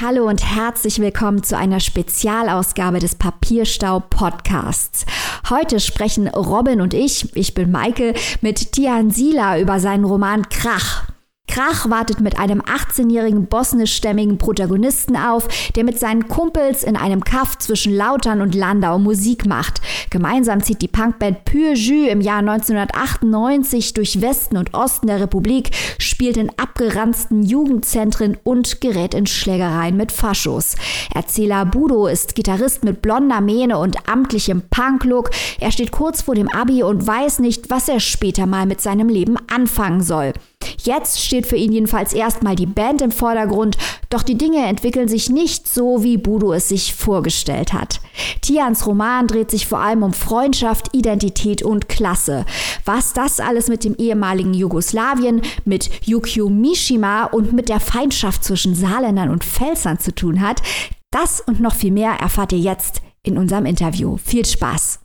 Hallo und herzlich willkommen zu einer Spezialausgabe des Papierstau Podcasts. Heute sprechen Robin und ich, ich bin Maike, mit Tian Sila über seinen Roman Krach. Krach wartet mit einem 18-jährigen bosnischstämmigen Protagonisten auf, der mit seinen Kumpels in einem Kaff zwischen Lautern und Landau Musik macht. Gemeinsam zieht die Punkband Pure Jus im Jahr 1998 durch Westen und Osten der Republik, spielt in abgeranzten Jugendzentren und gerät in Schlägereien mit Faschos. Erzähler Budo ist Gitarrist mit blonder Mähne und amtlichem Punklook. Er steht kurz vor dem Abi und weiß nicht, was er später mal mit seinem Leben anfangen soll. Jetzt steht für ihn jedenfalls erstmal die Band im Vordergrund, doch die Dinge entwickeln sich nicht so, wie Budo es sich vorgestellt hat. Tians Roman dreht sich vor allem um Freundschaft, Identität und Klasse. Was das alles mit dem ehemaligen Jugoslawien, mit Yukio Mishima und mit der Feindschaft zwischen Saarländern und Pfälzern zu tun hat, das und noch viel mehr erfahrt ihr jetzt in unserem Interview. Viel Spaß!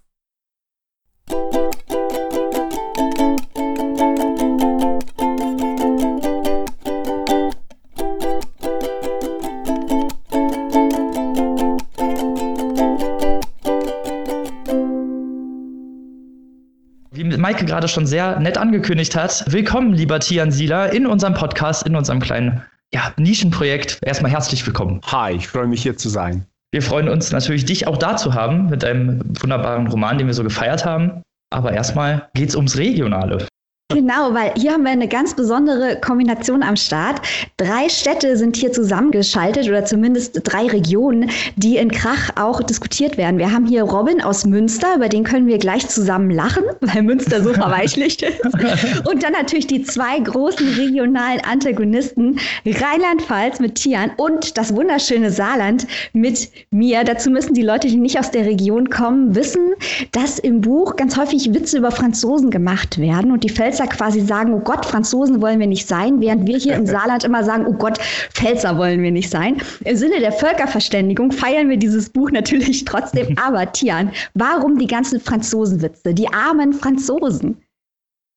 Maike gerade schon sehr nett angekündigt hat. Willkommen, lieber Tian Sieler, in unserem Podcast, in unserem kleinen ja, Nischenprojekt. Erstmal herzlich willkommen. Hi, ich freue mich hier zu sein. Wir freuen uns natürlich, dich auch da zu haben mit einem wunderbaren Roman, den wir so gefeiert haben. Aber erstmal geht es ums Regionale. Genau, weil hier haben wir eine ganz besondere Kombination am Start. Drei Städte sind hier zusammengeschaltet oder zumindest drei Regionen, die in Krach auch diskutiert werden. Wir haben hier Robin aus Münster, über den können wir gleich zusammen lachen, weil Münster so verweichlicht ist. Und dann natürlich die zwei großen regionalen Antagonisten, Rheinland-Pfalz mit Tian und das wunderschöne Saarland mit mir. Dazu müssen die Leute, die nicht aus der Region kommen, wissen, dass im Buch ganz häufig Witze über Franzosen gemacht werden und die Pfälzer Pfälzer quasi sagen, oh Gott, Franzosen wollen wir nicht sein, während wir hier im Saarland immer sagen, oh Gott, Pfälzer wollen wir nicht sein. Im Sinne der Völkerverständigung feiern wir dieses Buch natürlich trotzdem. Aber Tian, warum die ganzen Franzosenwitze? Die armen Franzosen.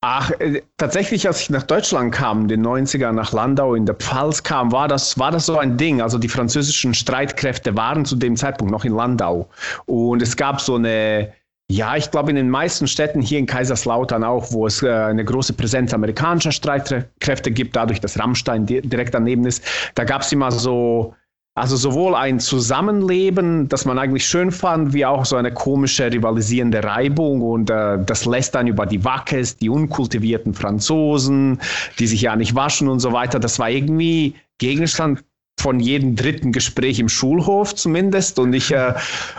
Ach, äh, tatsächlich, als ich nach Deutschland kam, in den 90er nach Landau in der Pfalz kam, war das, war das so ein Ding. Also die französischen Streitkräfte waren zu dem Zeitpunkt noch in Landau. Und es gab so eine ja, ich glaube in den meisten Städten hier in Kaiserslautern auch, wo es äh, eine große Präsenz amerikanischer Streitkräfte gibt, dadurch, dass Rammstein di direkt daneben ist, da gab es immer so, also sowohl ein Zusammenleben, das man eigentlich schön fand, wie auch so eine komische rivalisierende Reibung und äh, das lässt dann über die Wackes, die unkultivierten Franzosen, die sich ja nicht waschen und so weiter. Das war irgendwie Gegenstand von jedem dritten Gespräch im Schulhof zumindest. Und ich äh,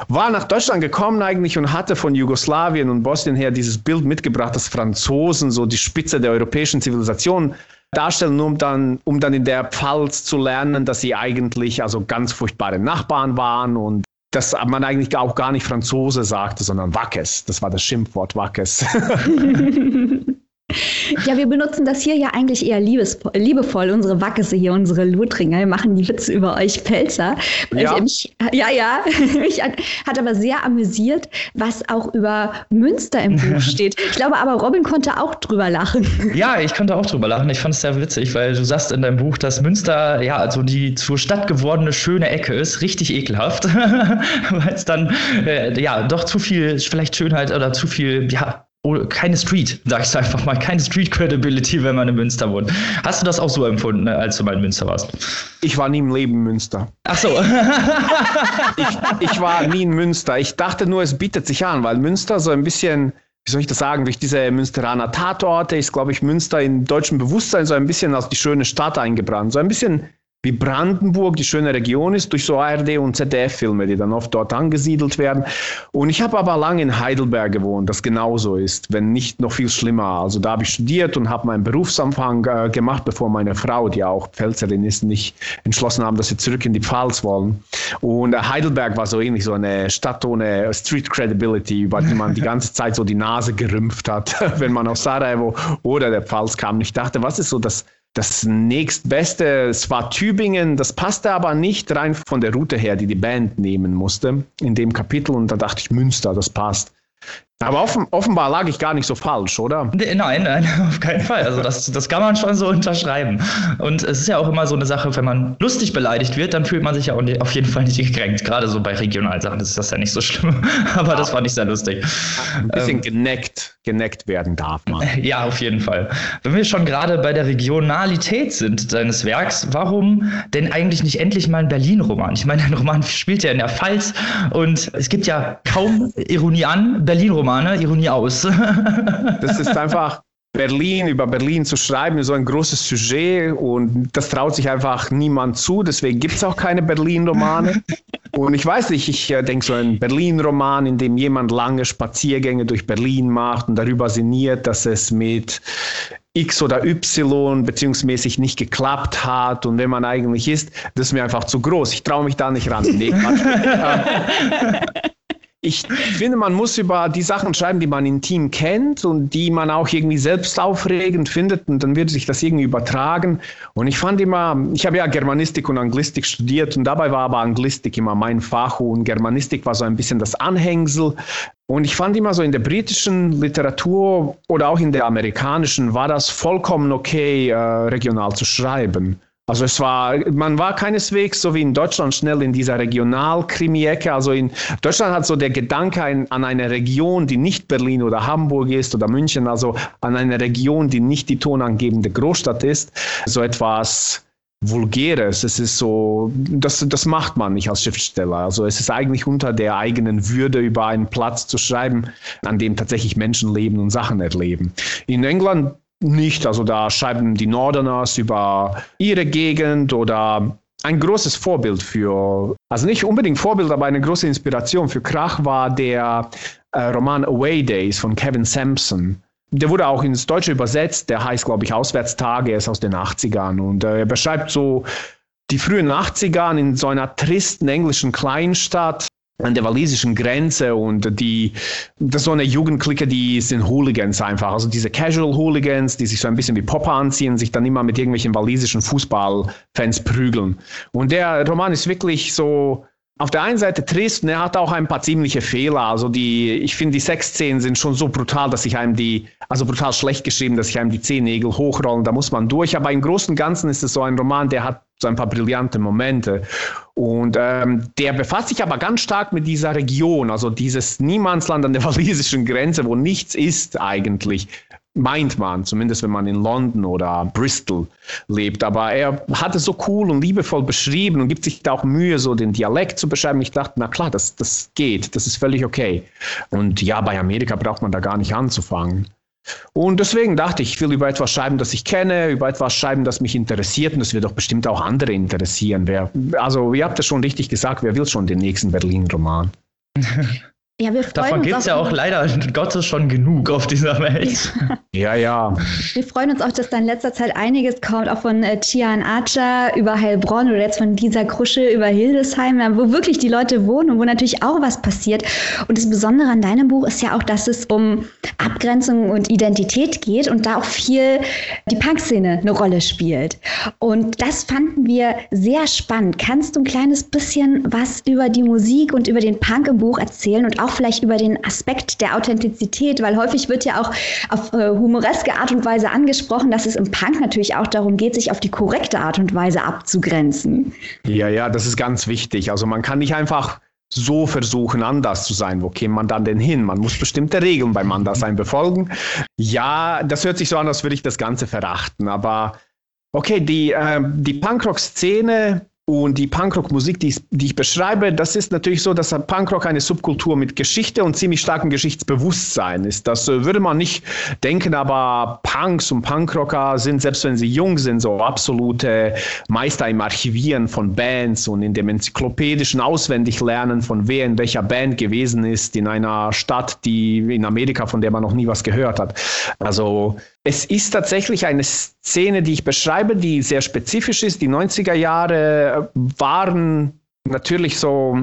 war nach Deutschland gekommen eigentlich und hatte von Jugoslawien und Bosnien her dieses Bild mitgebracht, dass Franzosen so die Spitze der europäischen Zivilisation darstellen, um dann, um dann in der Pfalz zu lernen, dass sie eigentlich also ganz furchtbare Nachbarn waren und dass man eigentlich auch gar nicht Franzose sagte, sondern Wackes. Das war das Schimpfwort Wackes. Ja, wir benutzen das hier ja eigentlich eher liebevoll, unsere Wackese hier, unsere Lothringer. Wir machen die Witze über euch Pelzer. Ja, mich, ja, ja. mich hat, hat, aber sehr amüsiert, was auch über Münster im Buch steht. Ich glaube aber, Robin konnte auch drüber lachen. Ja, ich konnte auch drüber lachen. Ich fand es sehr witzig, weil du sagst in deinem Buch, dass Münster ja also die zur Stadt gewordene schöne Ecke ist. Richtig ekelhaft, weil es dann äh, ja doch zu viel vielleicht Schönheit oder zu viel ja keine Street, sag ich einfach mal, keine Street Credibility, wenn man in Münster wohnt. Hast du das auch so empfunden, ne, als du mal in Münster warst? Ich war nie im Leben in Münster. Ach so. ich, ich war nie in Münster. Ich dachte nur, es bietet sich an, weil Münster so ein bisschen wie soll ich das sagen, durch diese Münsteraner Tatorte ist, glaube ich, Münster im deutschen Bewusstsein so ein bisschen als die schöne Stadt eingebrannt. So ein bisschen wie Brandenburg die schöne Region ist, durch so ARD und ZDF-Filme, die dann oft dort angesiedelt werden. Und ich habe aber lange in Heidelberg gewohnt, das genauso ist, wenn nicht noch viel schlimmer. Also da habe ich studiert und habe meinen Berufsanfang äh, gemacht, bevor meine Frau, die auch Pfälzerin ist, nicht entschlossen haben, dass sie zurück in die Pfalz wollen. Und äh, Heidelberg war so ähnlich, so eine Stadt ohne Street Credibility, über die man die ganze Zeit so die Nase gerümpft hat, wenn man aus Sarajevo oder der Pfalz kam. Ich dachte, was ist so das das nächstbeste, es war Tübingen, das passte aber nicht rein von der Route her, die die Band nehmen musste in dem Kapitel. Und da dachte ich, Münster, das passt. Aber offen, offenbar lag ich gar nicht so falsch, oder? Nein, nein, auf keinen Fall. Also das, das kann man schon so unterschreiben. Und es ist ja auch immer so eine Sache, wenn man lustig beleidigt wird, dann fühlt man sich ja auf jeden Fall nicht gekränkt. Gerade so bei Regionalsachen ist das ja nicht so schlimm. Aber das fand ich sehr lustig. Ein bisschen ähm, geneckt, geneckt werden darf man. Ja, auf jeden Fall. Wenn wir schon gerade bei der Regionalität sind deines Werks, warum denn eigentlich nicht endlich mal ein Berlin-Roman? Ich meine, ein Roman spielt ja in der Pfalz und es gibt ja kaum Ironie an Berlin-Roman Romane, Ironie aus. das ist einfach Berlin, über Berlin zu schreiben, so ein großes Sujet und das traut sich einfach niemand zu, deswegen gibt es auch keine Berlin-Romane. Und ich weiß nicht, ich äh, denke so ein Berlin-Roman, in dem jemand lange Spaziergänge durch Berlin macht und darüber sinniert, dass es mit X oder Y beziehungsmäßig nicht geklappt hat und wenn man eigentlich ist, das ist mir einfach zu groß. Ich traue mich da nicht ran. Nee, ich finde, man muss über die Sachen schreiben, die man intim kennt und die man auch irgendwie selbst aufregend findet und dann wird sich das irgendwie übertragen. Und ich fand immer, ich habe ja Germanistik und Anglistik studiert und dabei war aber Anglistik immer mein Fach und Germanistik war so ein bisschen das Anhängsel. Und ich fand immer so in der britischen Literatur oder auch in der amerikanischen war das vollkommen okay, äh, regional zu schreiben. Also es war, man war keineswegs so wie in Deutschland schnell in dieser Regionalkrimi-Ecke. Also in Deutschland hat so der Gedanke an, an eine Region, die nicht Berlin oder Hamburg ist oder München, also an eine Region, die nicht die tonangebende Großstadt ist, so etwas Vulgäres. Es ist so, das, das macht man nicht als Schriftsteller. Also es ist eigentlich unter der eigenen Würde über einen Platz zu schreiben, an dem tatsächlich Menschen leben und Sachen erleben. In England nicht. Also da schreiben die Northerners über ihre Gegend oder ein großes Vorbild für, also nicht unbedingt Vorbild, aber eine große Inspiration für Krach war der äh, Roman Away Days von Kevin Sampson. Der wurde auch ins Deutsche übersetzt, der heißt, glaube ich, Auswärtstage, er ist aus den 80ern und äh, er beschreibt so die frühen 80ern in so einer tristen englischen Kleinstadt an der walisischen Grenze und die, das ist so eine Jugendklicke, die sind Hooligans einfach. Also diese Casual Hooligans, die sich so ein bisschen wie Popper anziehen, sich dann immer mit irgendwelchen walisischen Fußballfans prügeln. Und der Roman ist wirklich so, auf der einen Seite trist und er hat auch ein paar ziemliche Fehler. Also die, ich finde, die Sexszenen sind schon so brutal, dass ich einem die, also brutal schlecht geschrieben, dass ich einem die Zehennägel hochrollen, da muss man durch. Aber im Großen und Ganzen ist es so ein Roman, der hat so ein paar brillante Momente. Und ähm, der befasst sich aber ganz stark mit dieser Region, also dieses Niemandsland an der walisischen Grenze, wo nichts ist eigentlich meint man, zumindest wenn man in London oder Bristol lebt. Aber er hat es so cool und liebevoll beschrieben und gibt sich da auch Mühe, so den Dialekt zu beschreiben. Ich dachte, na klar, das, das geht, das ist völlig okay. Und ja, bei Amerika braucht man da gar nicht anzufangen. Und deswegen dachte ich, ich will über etwas schreiben, das ich kenne, über etwas schreiben, das mich interessiert und das wird doch bestimmt auch andere interessieren. Wer, also, ihr habt es schon richtig gesagt, wer will schon den nächsten Berlin-Roman? Ja, wir freuen Davon gibt es ja auch leider Gottes schon genug auf dieser Welt. Ja. ja, Wir freuen uns auch, dass da in letzter Zeit einiges kommt, auch von äh, Tian Archer über Heilbronn oder jetzt von Lisa Krusche über Hildesheim, wo wirklich die Leute wohnen und wo natürlich auch was passiert. Und das Besondere an deinem Buch ist ja auch, dass es um Abgrenzung und Identität geht und da auch viel die Punkszene eine Rolle spielt. Und das fanden wir sehr spannend. Kannst du ein kleines bisschen was über die Musik und über den Punk im Buch erzählen und auch auch vielleicht über den Aspekt der Authentizität, weil häufig wird ja auch auf äh, humoreske Art und Weise angesprochen, dass es im Punk natürlich auch darum geht, sich auf die korrekte Art und Weise abzugrenzen. Ja, ja, das ist ganz wichtig. Also man kann nicht einfach so versuchen, anders zu sein. Wo käme man dann denn hin? Man muss bestimmte Regeln beim Anderssein befolgen. Ja, das hört sich so an, als würde ich das Ganze verachten. Aber okay, die, äh, die Punkrock-Szene und die Punkrock-Musik, die, die, ich beschreibe, das ist natürlich so, dass Punkrock eine Subkultur mit Geschichte und ziemlich starkem Geschichtsbewusstsein ist. Das äh, würde man nicht denken, aber Punks und Punkrocker sind, selbst wenn sie jung sind, so absolute Meister im Archivieren von Bands und in dem enzyklopädischen Auswendiglernen von wer in welcher Band gewesen ist in einer Stadt, die in Amerika, von der man noch nie was gehört hat. Also es ist tatsächlich eine Szene, die ich beschreibe, die sehr spezifisch ist. Die 90er Jahre waren natürlich so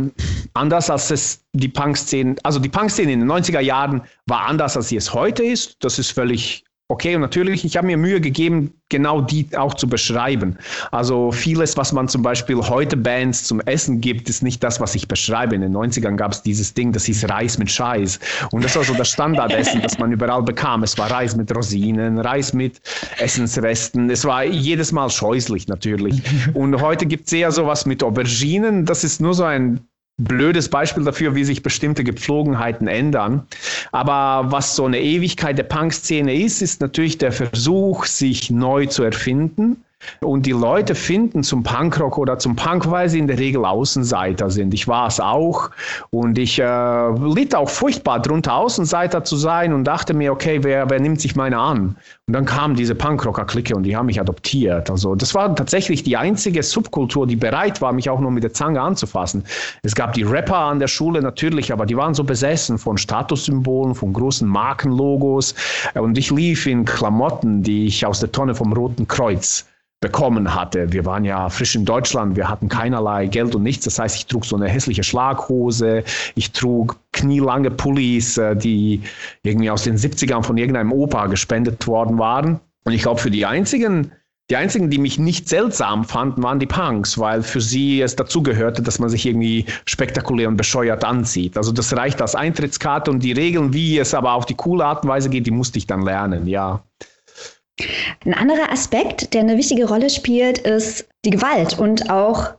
anders als es die Punk-Szene, also die Punk-Szene in den 90er Jahren war anders, als sie es heute ist. Das ist völlig Okay, und natürlich, ich habe mir Mühe gegeben, genau die auch zu beschreiben. Also vieles, was man zum Beispiel heute Bands zum Essen gibt, ist nicht das, was ich beschreibe. In den 90ern gab es dieses Ding, das hieß Reis mit Scheiß. Und das war so das Standardessen, das man überall bekam. Es war Reis mit Rosinen, Reis mit Essensresten. Es war jedes Mal scheußlich natürlich. Und heute gibt es eher sowas mit Auberginen. Das ist nur so ein blödes Beispiel dafür, wie sich bestimmte Gepflogenheiten ändern. Aber was so eine Ewigkeit der Punk-Szene ist, ist natürlich der Versuch, sich neu zu erfinden und die Leute finden zum Punkrock oder zum Punk, weil sie in der Regel Außenseiter sind. Ich war es auch und ich äh, litt auch furchtbar drunter, Außenseiter zu sein und dachte mir, okay, wer, wer nimmt sich meine an? Und dann kam diese Punkrocker-Clique und die haben mich adoptiert. Also das war tatsächlich die einzige Subkultur, die bereit war, mich auch nur mit der Zange anzufassen. Es gab die Rapper an der Schule natürlich, aber die waren so besessen von Statussymbolen, von großen Markenlogos und ich lief in Klamotten, die ich aus der Tonne vom Roten Kreuz bekommen hatte. Wir waren ja frisch in Deutschland, wir hatten keinerlei Geld und nichts. Das heißt, ich trug so eine hässliche Schlaghose, ich trug knielange Pullis, äh, die irgendwie aus den 70ern von irgendeinem Opa gespendet worden waren. Und ich glaube, für die einzigen, die einzigen, die mich nicht seltsam fanden, waren die Punks, weil für sie es dazugehörte, dass man sich irgendwie spektakulär und bescheuert anzieht. Also das reicht als Eintrittskarte und die Regeln, wie es aber auf die coole Art und Weise geht, die musste ich dann lernen, ja. Ein anderer Aspekt, der eine wichtige Rolle spielt, ist die Gewalt und auch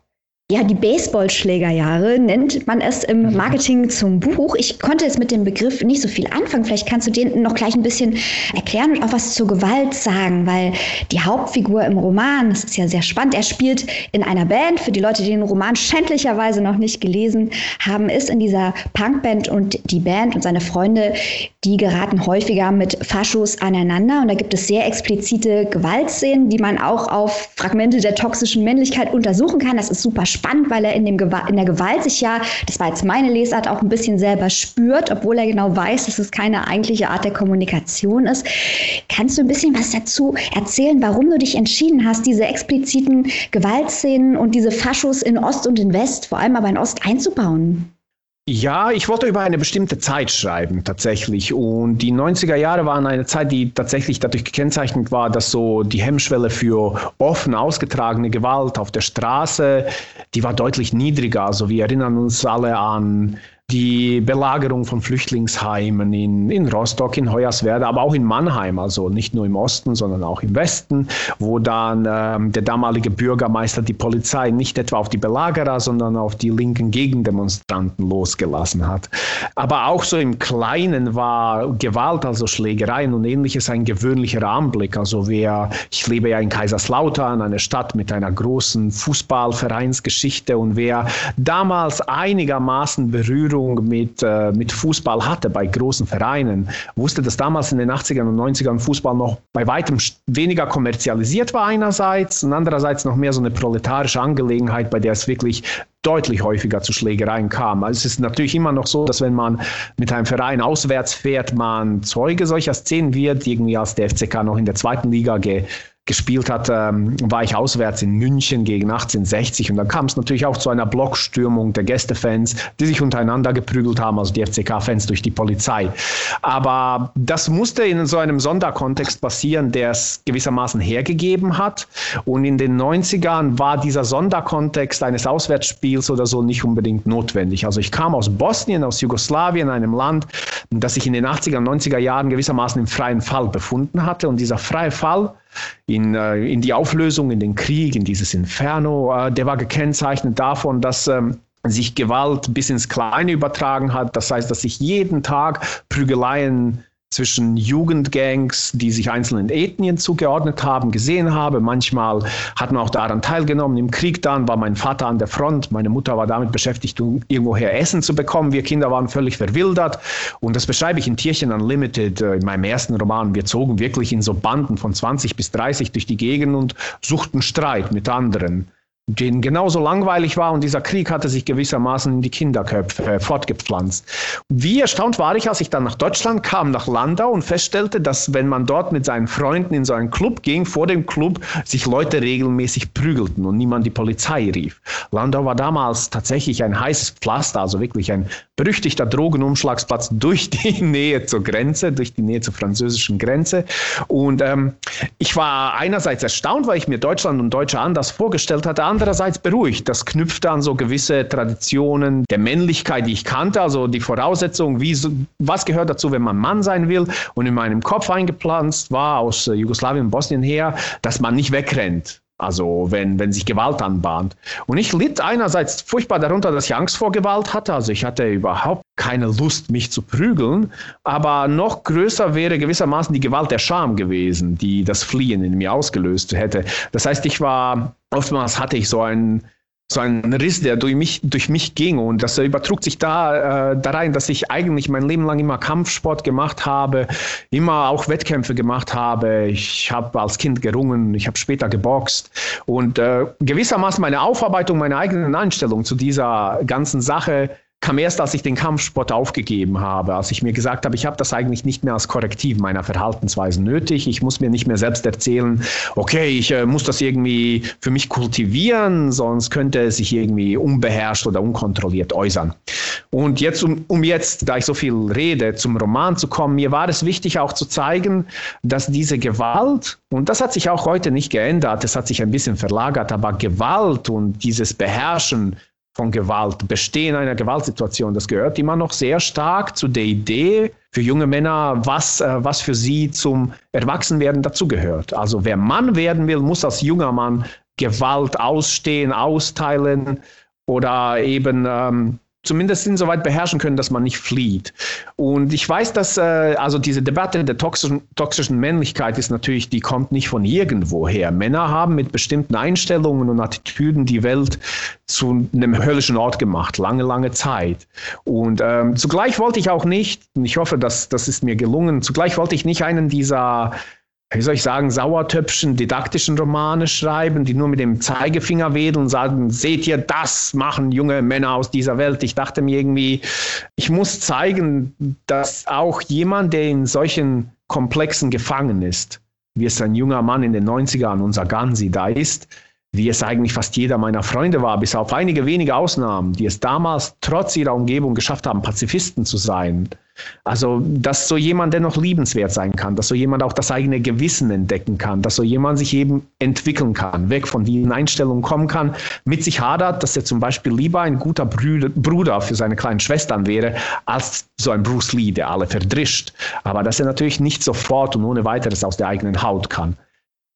ja, die Baseballschlägerjahre nennt man es im mhm. Marketing zum Buch. Ich konnte jetzt mit dem Begriff nicht so viel anfangen. Vielleicht kannst du den noch gleich ein bisschen erklären und auch was zur Gewalt sagen, weil die Hauptfigur im Roman, das ist ja sehr spannend, er spielt in einer Band. Für die Leute, die den Roman schändlicherweise noch nicht gelesen haben, ist in dieser Punkband und die Band und seine Freunde, die geraten häufiger mit Faschos aneinander. Und da gibt es sehr explizite Gewaltszenen, die man auch auf Fragmente der toxischen Männlichkeit untersuchen kann. Das ist super spannend, weil er in, dem in der Gewalt sich ja, das war jetzt meine Lesart, auch ein bisschen selber spürt, obwohl er genau weiß, dass es keine eigentliche Art der Kommunikation ist. Kannst du ein bisschen was dazu erzählen, warum du dich entschieden hast, diese expliziten Gewaltszenen und diese Faschos in Ost und in West, vor allem aber in Ost, einzubauen? Ja, ich wollte über eine bestimmte Zeit schreiben tatsächlich. Und die 90er Jahre waren eine Zeit, die tatsächlich dadurch gekennzeichnet war, dass so die Hemmschwelle für offen ausgetragene Gewalt auf der Straße, die war deutlich niedriger. Also wir erinnern uns alle an die Belagerung von Flüchtlingsheimen in, in Rostock, in Hoyerswerda, aber auch in Mannheim, also nicht nur im Osten, sondern auch im Westen, wo dann ähm, der damalige Bürgermeister die Polizei nicht etwa auf die Belagerer, sondern auf die linken Gegendemonstranten losgelassen hat. Aber auch so im Kleinen war Gewalt, also Schlägereien und ähnliches ein gewöhnlicher Anblick. Also wer, ich lebe ja in Kaiserslautern, eine Stadt mit einer großen Fußballvereinsgeschichte und wer damals einigermaßen Berührung Berührung mit, äh, mit Fußball hatte bei großen Vereinen, wusste, dass damals in den 80ern und 90ern Fußball noch bei weitem weniger kommerzialisiert war einerseits und andererseits noch mehr so eine proletarische Angelegenheit, bei der es wirklich deutlich häufiger zu Schlägereien kam. Also es ist natürlich immer noch so, dass wenn man mit einem Verein auswärts fährt, man Zeuge solcher Szenen wird, irgendwie als der FCK noch in der zweiten Liga ge gespielt hat, ähm, war ich auswärts in München gegen 1860 und dann kam es natürlich auch zu einer Blockstürmung der Gästefans, die sich untereinander geprügelt haben, also die FCK-Fans durch die Polizei. Aber das musste in so einem Sonderkontext passieren, der es gewissermaßen hergegeben hat. Und in den 90ern war dieser Sonderkontext eines Auswärtsspiels oder so nicht unbedingt notwendig. Also ich kam aus Bosnien, aus Jugoslawien, einem Land, das sich in den 80er und 90er Jahren gewissermaßen im freien Fall befunden hatte. Und dieser freie Fall, in, äh, in die Auflösung, in den Krieg, in dieses Inferno. Äh, der war gekennzeichnet davon, dass ähm, sich Gewalt bis ins Kleine übertragen hat. Das heißt, dass sich jeden Tag Prügeleien zwischen Jugendgangs, die sich einzelnen Ethnien zugeordnet haben, gesehen habe. Manchmal hat man auch daran teilgenommen. Im Krieg dann war mein Vater an der Front, meine Mutter war damit beschäftigt, um irgendwoher Essen zu bekommen. Wir Kinder waren völlig verwildert. Und das beschreibe ich in Tierchen Unlimited, äh, in meinem ersten Roman. Wir zogen wirklich in so Banden von 20 bis 30 durch die Gegend und suchten Streit mit anderen denen genauso langweilig war und dieser Krieg hatte sich gewissermaßen in die Kinderköpfe äh, fortgepflanzt. Wie erstaunt war ich, als ich dann nach Deutschland kam, nach Landau und feststellte, dass wenn man dort mit seinen Freunden in so einen Club ging, vor dem Club sich Leute regelmäßig prügelten und niemand die Polizei rief. Landau war damals tatsächlich ein heißes Pflaster, also wirklich ein berüchtigter Drogenumschlagsplatz durch die Nähe zur Grenze, durch die Nähe zur französischen Grenze. Und ähm, ich war einerseits erstaunt, weil ich mir Deutschland und Deutsche anders vorgestellt hatte, andererseits beruhigt. Das knüpfte an so gewisse Traditionen der Männlichkeit, die ich kannte, also die Voraussetzung, wie, was gehört dazu, wenn man Mann sein will. Und in meinem Kopf eingepflanzt war aus äh, Jugoslawien und Bosnien her, dass man nicht wegrennt. Also wenn, wenn sich Gewalt anbahnt. Und ich litt einerseits furchtbar darunter, dass ich Angst vor Gewalt hatte. Also ich hatte überhaupt keine Lust, mich zu prügeln. Aber noch größer wäre gewissermaßen die Gewalt der Scham gewesen, die das Fliehen in mir ausgelöst hätte. Das heißt, ich war, oftmals hatte ich so ein so ein Riss, der durch mich, durch mich ging. Und das übertrug sich da, äh, da rein, dass ich eigentlich mein Leben lang immer Kampfsport gemacht habe, immer auch Wettkämpfe gemacht habe. Ich habe als Kind gerungen, ich habe später geboxt. Und äh, gewissermaßen meine Aufarbeitung, meine eigenen Einstellung zu dieser ganzen Sache kam erst, als ich den Kampfsport aufgegeben habe, als ich mir gesagt habe, ich habe das eigentlich nicht mehr als Korrektiv meiner Verhaltensweisen nötig. Ich muss mir nicht mehr selbst erzählen, okay, ich äh, muss das irgendwie für mich kultivieren, sonst könnte es sich irgendwie unbeherrscht oder unkontrolliert äußern. Und jetzt, um, um jetzt, da ich so viel rede, zum Roman zu kommen, mir war es wichtig auch zu zeigen, dass diese Gewalt, und das hat sich auch heute nicht geändert, es hat sich ein bisschen verlagert, aber Gewalt und dieses Beherrschen von Gewalt, Bestehen einer Gewaltsituation, das gehört immer noch sehr stark zu der Idee für junge Männer, was, äh, was für sie zum Erwachsenwerden dazugehört. Also wer Mann werden will, muss als junger Mann Gewalt ausstehen, austeilen oder eben ähm, zumindest insoweit beherrschen können, dass man nicht flieht. Und ich weiß, dass äh, also diese Debatte der toxischen, toxischen Männlichkeit ist natürlich, die kommt nicht von irgendwoher. Männer haben mit bestimmten Einstellungen und Attitüden die Welt zu einem höllischen Ort gemacht, lange, lange Zeit. Und ähm, zugleich wollte ich auch nicht, und ich hoffe, dass das ist mir gelungen, zugleich wollte ich nicht einen dieser wie soll ich sagen, sauertöpfchen didaktischen Romane schreiben, die nur mit dem Zeigefinger wedeln und sagen, seht ihr, das machen junge Männer aus dieser Welt. Ich dachte mir irgendwie, ich muss zeigen, dass auch jemand, der in solchen Komplexen gefangen ist, wie es ein junger Mann in den 90ern, unser Gansi da ist, wie es eigentlich fast jeder meiner Freunde war, bis auf einige wenige Ausnahmen, die es damals trotz ihrer Umgebung geschafft haben, Pazifisten zu sein. Also, dass so jemand dennoch liebenswert sein kann, dass so jemand auch das eigene Gewissen entdecken kann, dass so jemand sich eben entwickeln kann, weg von diesen Einstellungen kommen kann, mit sich hadert, dass er zum Beispiel lieber ein guter Bruder für seine kleinen Schwestern wäre, als so ein Bruce Lee, der alle verdrischt. Aber dass er natürlich nicht sofort und ohne weiteres aus der eigenen Haut kann.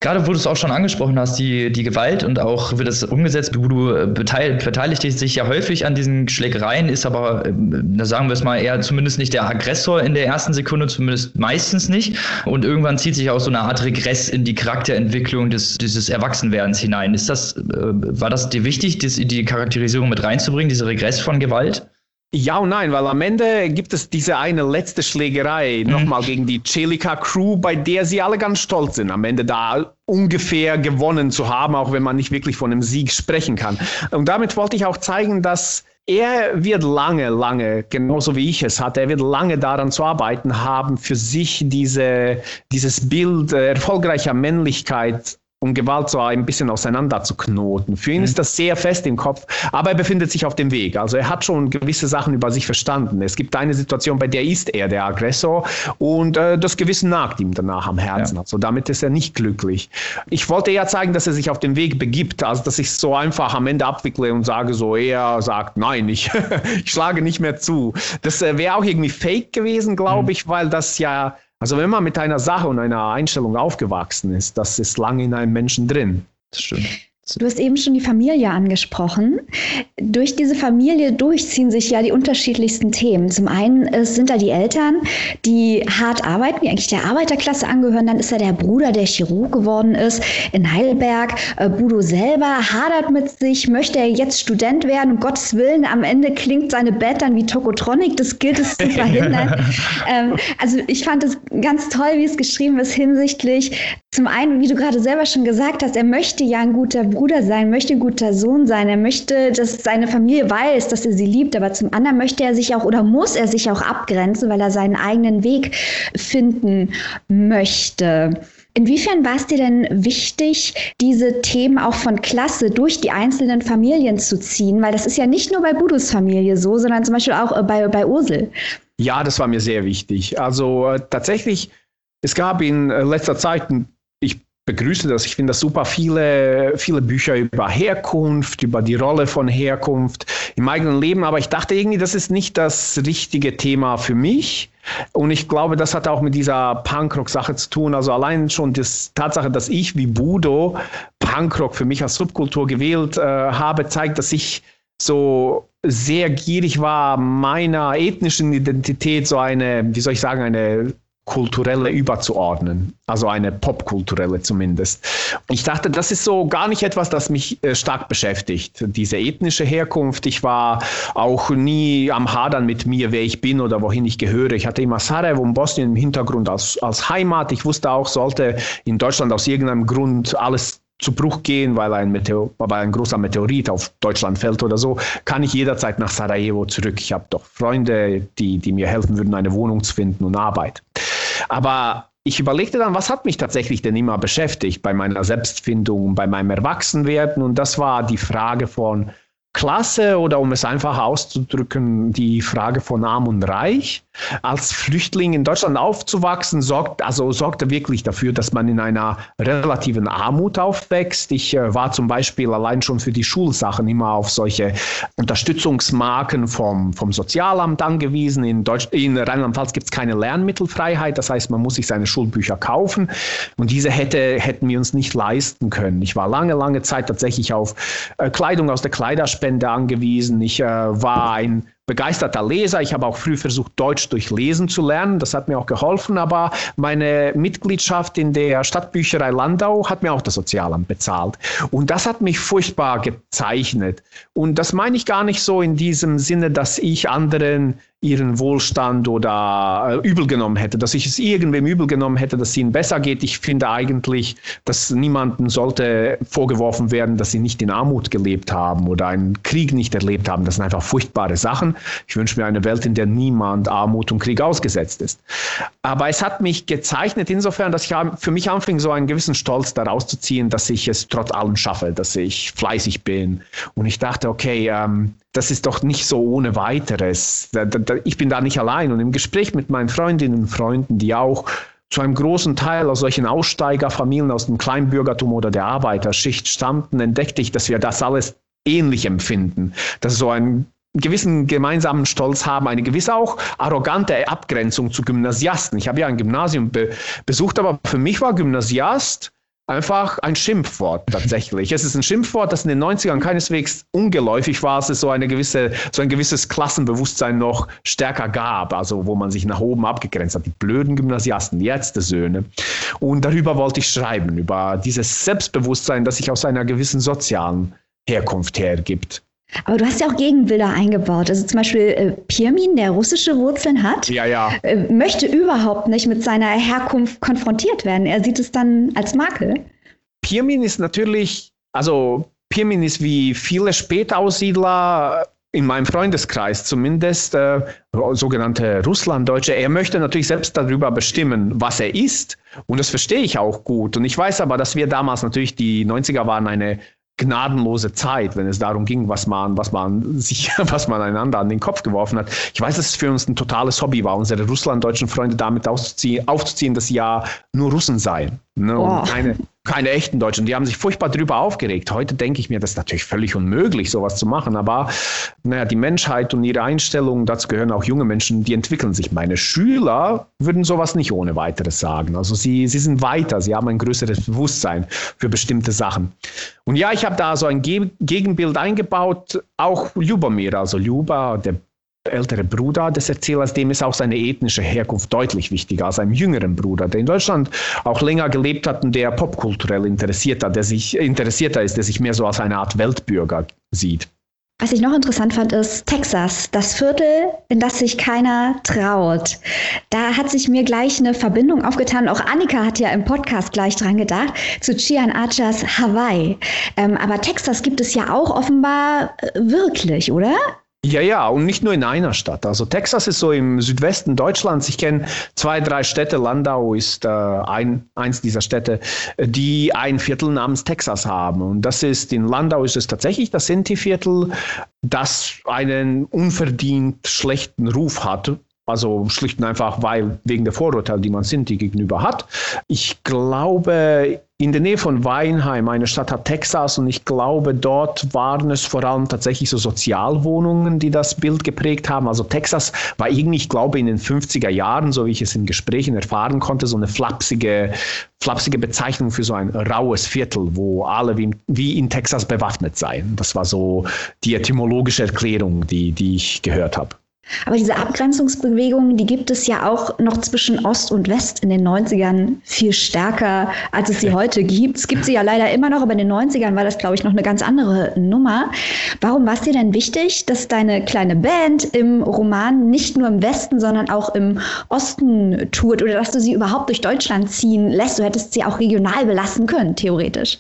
Gerade wo du es auch schon angesprochen hast, die, die Gewalt und auch wird es umgesetzt, du, äh, beteiligt, beteiligt sich ja häufig an diesen Schlägereien, ist aber, da sagen wir es mal, eher zumindest nicht der Aggressor in der ersten Sekunde, zumindest meistens nicht. Und irgendwann zieht sich auch so eine Art Regress in die Charakterentwicklung des, dieses Erwachsenwerdens hinein. Ist das, äh, war das dir wichtig, die Charakterisierung mit reinzubringen, diese Regress von Gewalt? Ja und nein, weil am Ende gibt es diese eine letzte Schlägerei mhm. nochmal gegen die Celica Crew, bei der sie alle ganz stolz sind, am Ende da ungefähr gewonnen zu haben, auch wenn man nicht wirklich von einem Sieg sprechen kann. Und damit wollte ich auch zeigen, dass er wird lange, lange, genauso wie ich es hatte, er wird lange daran zu arbeiten haben, für sich diese, dieses Bild äh, erfolgreicher Männlichkeit um Gewalt so ein bisschen auseinander zu knoten. Für ihn mhm. ist das sehr fest im Kopf, aber er befindet sich auf dem Weg. Also er hat schon gewisse Sachen über sich verstanden. Es gibt eine Situation, bei der ist er der Aggressor und äh, das Gewissen nagt ihm danach am Herzen. Ja. Also damit ist er nicht glücklich. Ich wollte eher zeigen, dass er sich auf den Weg begibt, also dass ich es so einfach am Ende abwickle und sage so, er sagt, nein, ich, ich schlage nicht mehr zu. Das äh, wäre auch irgendwie fake gewesen, glaube mhm. ich, weil das ja also wenn man mit einer Sache und einer Einstellung aufgewachsen ist, das ist lange in einem Menschen drin. Das stimmt. Du hast eben schon die Familie angesprochen. Durch diese Familie durchziehen sich ja die unterschiedlichsten Themen. Zum einen es sind da die Eltern, die hart arbeiten, die eigentlich der Arbeiterklasse angehören. Dann ist da der Bruder, der Chirurg geworden ist in Heidelberg. Äh, Budo selber hadert mit sich, möchte er jetzt Student werden. Um Gottes Willen, am Ende klingt seine Band dann wie Tokotronic. Das gilt es zu verhindern. ähm, also ich fand es ganz toll, wie es geschrieben ist hinsichtlich zum einen, wie du gerade selber schon gesagt hast, er möchte ja ein guter Bruder Bruder sein, möchte ein guter Sohn sein. Er möchte, dass seine Familie weiß, dass er sie liebt, aber zum anderen möchte er sich auch oder muss er sich auch abgrenzen, weil er seinen eigenen Weg finden möchte. Inwiefern war es dir denn wichtig, diese Themen auch von Klasse durch die einzelnen Familien zu ziehen? Weil das ist ja nicht nur bei Budus Familie so, sondern zum Beispiel auch äh, bei, bei Ursel. Ja, das war mir sehr wichtig. Also äh, tatsächlich, es gab in äh, letzter Zeit, ich begrüße das, ich finde das super, viele, viele Bücher über Herkunft, über die Rolle von Herkunft im eigenen Leben, aber ich dachte irgendwie, das ist nicht das richtige Thema für mich. Und ich glaube, das hat auch mit dieser Punkrock-Sache zu tun. Also allein schon die Tatsache, dass ich wie Budo Punkrock für mich als Subkultur gewählt äh, habe, zeigt, dass ich so sehr gierig war, meiner ethnischen Identität so eine, wie soll ich sagen, eine kulturelle überzuordnen, also eine popkulturelle zumindest. Ich dachte, das ist so gar nicht etwas, das mich äh, stark beschäftigt, diese ethnische Herkunft. Ich war auch nie am Hadern mit mir, wer ich bin oder wohin ich gehöre. Ich hatte immer Sarajevo und Bosnien im Hintergrund als, als Heimat. Ich wusste auch, sollte in Deutschland aus irgendeinem Grund alles zu Bruch gehen, weil ein, Meteor, weil ein großer Meteorit auf Deutschland fällt oder so, kann ich jederzeit nach Sarajevo zurück. Ich habe doch Freunde, die, die mir helfen würden, eine Wohnung zu finden und Arbeit. Aber ich überlegte dann, was hat mich tatsächlich denn immer beschäftigt bei meiner Selbstfindung, bei meinem Erwachsenwerden? Und das war die Frage von, Klasse oder um es einfach auszudrücken, die Frage von Arm und Reich. Als Flüchtling in Deutschland aufzuwachsen, sorgt, also sorgte wirklich dafür, dass man in einer relativen Armut aufwächst. Ich äh, war zum Beispiel allein schon für die Schulsachen immer auf solche Unterstützungsmarken vom, vom Sozialamt angewiesen. In, in Rheinland-Pfalz gibt es keine Lernmittelfreiheit, das heißt, man muss sich seine Schulbücher kaufen und diese hätte, hätten wir uns nicht leisten können. Ich war lange, lange Zeit tatsächlich auf äh, Kleidung aus der Kleiderspende Spende angewiesen. Ich äh, war ein begeisterter Leser. Ich habe auch früh versucht, Deutsch durch Lesen zu lernen. Das hat mir auch geholfen. Aber meine Mitgliedschaft in der Stadtbücherei Landau hat mir auch das Sozialamt bezahlt. Und das hat mich furchtbar gezeichnet. Und das meine ich gar nicht so in diesem Sinne, dass ich anderen ihren Wohlstand oder äh, übel genommen hätte, dass ich es irgendwem übel genommen hätte, dass es ihnen besser geht. Ich finde eigentlich, dass niemandem sollte vorgeworfen werden, dass sie nicht in Armut gelebt haben oder einen Krieg nicht erlebt haben. Das sind einfach furchtbare Sachen. Ich wünsche mir eine Welt, in der niemand Armut und Krieg ausgesetzt ist. Aber es hat mich gezeichnet insofern, dass ich für mich anfing, so einen gewissen Stolz daraus zu ziehen, dass ich es trotz allem schaffe, dass ich fleißig bin. Und ich dachte, okay, ähm, das ist doch nicht so ohne weiteres. Ich bin da nicht allein. Und im Gespräch mit meinen Freundinnen und Freunden, die auch zu einem großen Teil aus solchen Aussteigerfamilien aus dem Kleinbürgertum oder der Arbeiterschicht stammten, entdeckte ich, dass wir das alles ähnlich empfinden. Dass so ein gewissen gemeinsamen Stolz haben, eine gewisse auch arrogante Abgrenzung zu Gymnasiasten. Ich habe ja ein Gymnasium be besucht, aber für mich war Gymnasiast einfach ein Schimpfwort tatsächlich. Es ist ein Schimpfwort, das in den 90ern keineswegs ungeläufig war, es ist so eine gewisse, so ein gewisses Klassenbewusstsein noch stärker gab, also wo man sich nach oben abgegrenzt hat. Die blöden Gymnasiasten, die Ärztesöhne. Und darüber wollte ich schreiben, über dieses Selbstbewusstsein, das sich aus einer gewissen sozialen Herkunft hergibt. Aber du hast ja auch Gegenbilder eingebaut. Also zum Beispiel äh, Pirmin, der russische Wurzeln hat, ja, ja. Äh, möchte überhaupt nicht mit seiner Herkunft konfrontiert werden. Er sieht es dann als Makel. Pirmin ist natürlich, also Pirmin ist wie viele Spätaussiedler in meinem Freundeskreis zumindest, äh, sogenannte Russlanddeutsche, er möchte natürlich selbst darüber bestimmen, was er ist. Und das verstehe ich auch gut. Und ich weiß aber, dass wir damals natürlich, die 90er waren eine gnadenlose Zeit, wenn es darum ging, was man, was man sich, was man einander an den Kopf geworfen hat. Ich weiß, dass es für uns ein totales Hobby war, unsere russlanddeutschen Freunde damit aufzuziehen, dass sie ja nur Russen seien. Ne? Und keine, keine echten Deutschen. Die haben sich furchtbar darüber aufgeregt. Heute denke ich mir, das ist natürlich völlig unmöglich, sowas zu machen. Aber naja, die Menschheit und ihre Einstellungen, dazu gehören auch junge Menschen, die entwickeln sich. Meine Schüler würden sowas nicht ohne weiteres sagen. Also sie, sie sind weiter, sie haben ein größeres Bewusstsein für bestimmte Sachen. Und ja, ich habe da so ein Gegenbild eingebaut, auch Ljubomir, also Ljuba, der ältere Bruder des Erzählers, dem ist auch seine ethnische Herkunft deutlich wichtiger als einem jüngeren Bruder, der in Deutschland auch länger gelebt hat und der popkulturell interessierter, der sich interessierter ist, der sich mehr so als eine Art Weltbürger sieht. Was ich noch interessant fand, ist Texas, das Viertel, in das sich keiner traut. Da hat sich mir gleich eine Verbindung aufgetan. Auch Annika hat ja im Podcast gleich dran gedacht, zu Chian Archers Hawaii. Ähm, aber Texas gibt es ja auch offenbar äh, wirklich, oder? Ja, ja, und nicht nur in einer Stadt. Also Texas ist so im Südwesten Deutschlands. Ich kenne zwei, drei Städte. Landau ist äh, ein, eins dieser Städte, die ein Viertel namens Texas haben. Und das ist, in Landau ist es tatsächlich das Sinti-Viertel, das einen unverdient schlechten Ruf hat. Also schlicht und einfach, weil wegen der Vorurteile, die man Sinti gegenüber hat. Ich glaube, in der Nähe von Weinheim, eine Stadt hat Texas, und ich glaube, dort waren es vor allem tatsächlich so Sozialwohnungen, die das Bild geprägt haben. Also Texas war irgendwie, ich glaube, in den 50er Jahren, so wie ich es in Gesprächen erfahren konnte, so eine flapsige, flapsige Bezeichnung für so ein raues Viertel, wo alle wie, wie in Texas bewaffnet seien. Das war so die etymologische Erklärung, die, die ich gehört habe. Aber diese Abgrenzungsbewegungen, die gibt es ja auch noch zwischen Ost und West in den 90ern viel stärker, als es sie heute gibt. Es gibt sie ja leider immer noch, aber in den 90ern war das, glaube ich, noch eine ganz andere Nummer. Warum war es dir denn wichtig, dass deine kleine Band im Roman nicht nur im Westen, sondern auch im Osten tourt oder dass du sie überhaupt durch Deutschland ziehen lässt? Du hättest sie auch regional belassen können, theoretisch.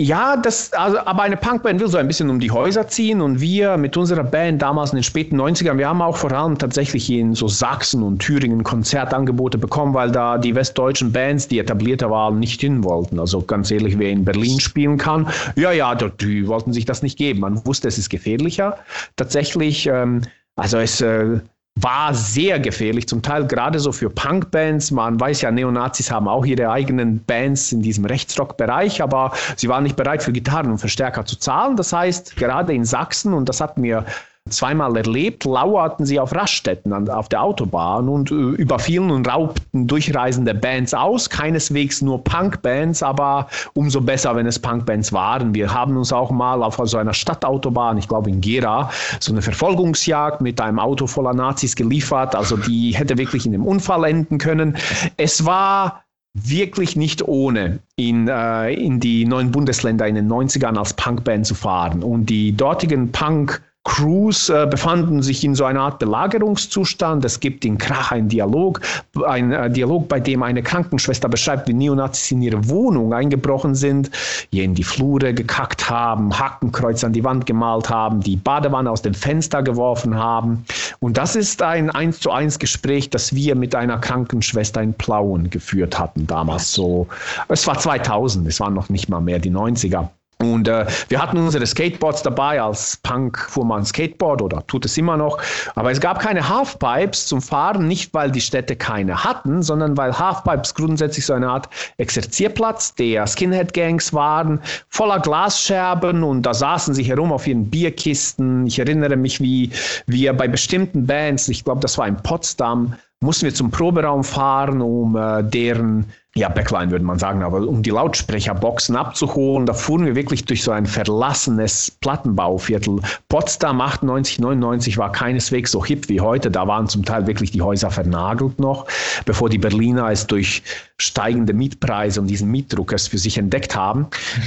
Ja, das, also, aber eine Punkband will so ein bisschen um die Häuser ziehen und wir mit unserer Band damals in den späten 90ern, wir haben auch vor allem tatsächlich in so Sachsen und Thüringen Konzertangebote bekommen, weil da die westdeutschen Bands, die etablierter waren, nicht hin wollten. Also ganz ehrlich, wer in Berlin spielen kann, ja, ja, die wollten sich das nicht geben. Man wusste, es ist gefährlicher. Tatsächlich, ähm, also es, äh, war sehr gefährlich, zum Teil gerade so für Punkbands. Man weiß ja, Neonazis haben auch ihre eigenen Bands in diesem Rechtsrock-Bereich, aber sie waren nicht bereit, für Gitarren und Verstärker zu zahlen. Das heißt, gerade in Sachsen, und das hat mir zweimal erlebt, lauerten sie auf Raststätten an, auf der Autobahn und äh, überfielen und raubten durchreisende Bands aus. Keineswegs nur Punkbands, aber umso besser, wenn es Punkbands waren. Wir haben uns auch mal auf so einer Stadtautobahn, ich glaube in Gera, so eine Verfolgungsjagd mit einem Auto voller Nazis geliefert. Also die hätte wirklich in einem Unfall enden können. Es war wirklich nicht ohne in, äh, in die neuen Bundesländer in den 90ern als Punkband zu fahren. Und die dortigen Punk- Crews äh, befanden sich in so einer Art Belagerungszustand. Es gibt in Krach einen Dialog, ein äh, Dialog, bei dem eine Krankenschwester beschreibt, wie Neonazis in ihre Wohnung eingebrochen sind, hier in die Flure gekackt haben, Hakenkreuz an die Wand gemalt haben, die Badewanne aus dem Fenster geworfen haben. Und das ist ein eins zu eins Gespräch, das wir mit einer Krankenschwester in Plauen geführt hatten damals. So, es war 2000, es waren noch nicht mal mehr die 90er. Und äh, wir hatten unsere Skateboards dabei. Als Punk fuhr man Skateboard oder tut es immer noch. Aber es gab keine Halfpipes zum Fahren, nicht weil die Städte keine hatten, sondern weil Halfpipes grundsätzlich so eine Art Exerzierplatz der Skinhead-Gangs waren, voller Glasscherben und da saßen sie herum auf ihren Bierkisten. Ich erinnere mich, wie wir bei bestimmten Bands, ich glaube, das war in Potsdam, mussten wir zum Proberaum fahren, um äh, deren ja, Backline würde man sagen, aber um die Lautsprecherboxen abzuholen, da fuhren wir wirklich durch so ein verlassenes Plattenbauviertel. Potsdam 98, 99 war keineswegs so hip wie heute. Da waren zum Teil wirklich die Häuser vernagelt noch, bevor die Berliner es durch steigende Mietpreise und diesen Mietdruck erst für sich entdeckt haben.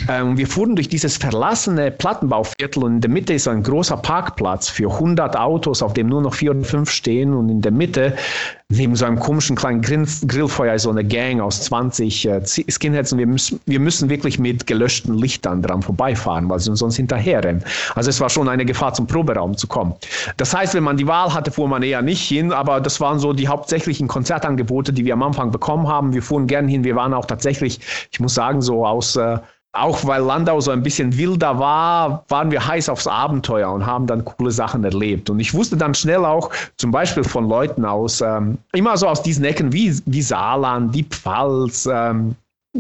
Ähm, wir fuhren durch dieses verlassene Plattenbauviertel und in der Mitte ist ein großer Parkplatz für 100 Autos, auf dem nur noch vier oder fünf stehen und in der Mitte neben so einem komischen kleinen Grill Grillfeuer so eine Gang aus 20 äh, Skinheads und wir müssen, wir müssen wirklich mit gelöschten Lichtern dran vorbeifahren, weil sie uns sonst hinterherrennen. Also es war schon eine Gefahr, zum Proberaum zu kommen. Das heißt, wenn man die Wahl hatte, fuhr man eher nicht hin, aber das waren so die hauptsächlichen Konzertangebote, die wir am Anfang bekommen haben. Wir fuhren gern hin. Wir waren auch tatsächlich, ich muss sagen, so aus äh, auch weil Landau so ein bisschen wilder war, waren wir heiß aufs Abenteuer und haben dann coole Sachen erlebt. Und ich wusste dann schnell auch, zum Beispiel von Leuten aus, ähm, immer so aus diesen Ecken wie, wie Saarland, die Pfalz, ähm,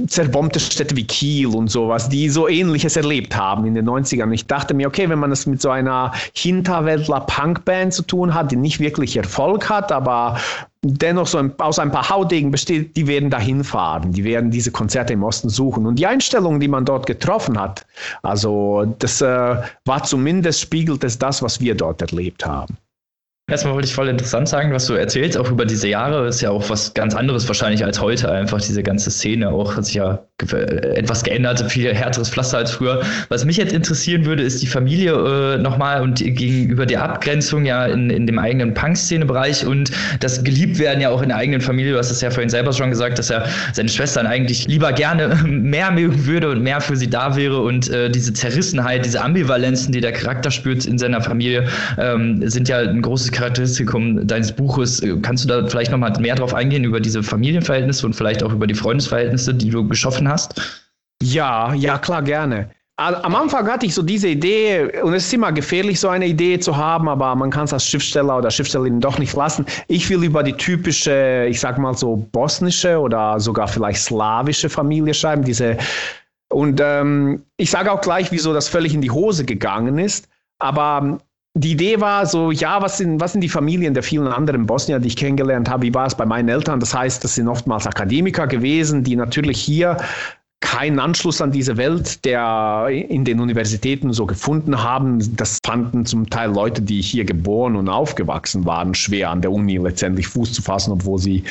zerbombte Städte wie Kiel und sowas, die so ähnliches erlebt haben in den 90ern. Und ich dachte mir, okay, wenn man es mit so einer Hinterwäldler Punkband zu tun hat, die nicht wirklich Erfolg hat, aber dennoch so ein, aus ein paar Haudegen besteht, die werden dahin fahren, die werden diese Konzerte im Osten suchen. Und die Einstellung, die man dort getroffen hat, also das äh, war zumindest, spiegelt es das, was wir dort erlebt haben. Erstmal wollte ich voll interessant sagen, was du erzählst, auch über diese Jahre, ist ja auch was ganz anderes wahrscheinlich als heute. Einfach diese ganze Szene auch hat sich ja etwas geändert, viel härteres Pflaster als früher. Was mich jetzt interessieren würde, ist die Familie äh, nochmal und gegenüber der Abgrenzung ja in, in dem eigenen Punk-Szene-Bereich und das Geliebtwerden ja auch in der eigenen Familie. Du hast es ja vorhin selber schon gesagt, dass er seine Schwestern eigentlich lieber gerne mehr mögen würde und mehr für sie da wäre und äh, diese Zerrissenheit, diese Ambivalenzen, die der Charakter spürt in seiner Familie, ähm, sind ja ein großes Charakteristikum deines Buches. Kannst du da vielleicht nochmal mehr drauf eingehen über diese Familienverhältnisse und vielleicht auch über die Freundesverhältnisse, die du geschaffen hast? Ja, ja, klar, gerne. Am Anfang hatte ich so diese Idee, und es ist immer gefährlich, so eine Idee zu haben, aber man kann es als Schriftsteller oder Schriftstellerin doch nicht lassen. Ich will über die typische, ich sag mal so bosnische oder sogar vielleicht slawische Familie schreiben. Diese, und ähm, ich sage auch gleich, wieso das völlig in die Hose gegangen ist. Aber die Idee war so, ja, was sind, was sind die Familien der vielen anderen Bosnier, die ich kennengelernt habe? Wie war es bei meinen Eltern? Das heißt, das sind oftmals Akademiker gewesen, die natürlich hier keinen Anschluss an diese Welt, der in den Universitäten so gefunden haben. Das fanden zum Teil Leute, die hier geboren und aufgewachsen waren, schwer an der Uni letztendlich Fuß zu fassen, obwohl sie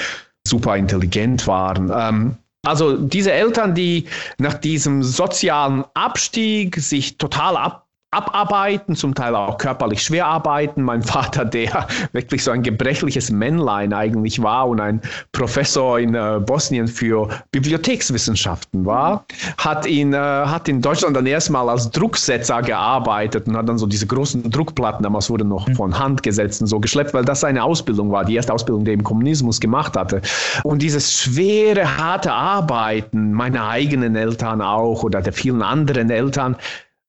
super intelligent waren. Ähm, also diese Eltern, die nach diesem sozialen Abstieg sich total ab abarbeiten, zum Teil auch körperlich schwer arbeiten. Mein Vater, der wirklich so ein gebrechliches Männlein eigentlich war und ein Professor in äh, Bosnien für Bibliothekswissenschaften war, hat, ihn, äh, hat in Deutschland dann erstmal als Drucksetzer gearbeitet und hat dann so diese großen Druckplatten, damals wurden noch mhm. von Hand gesetzt und so geschleppt, weil das seine Ausbildung war, die erste Ausbildung, die er im Kommunismus gemacht hatte. Und dieses schwere, harte Arbeiten, meine eigenen Eltern auch oder der vielen anderen Eltern,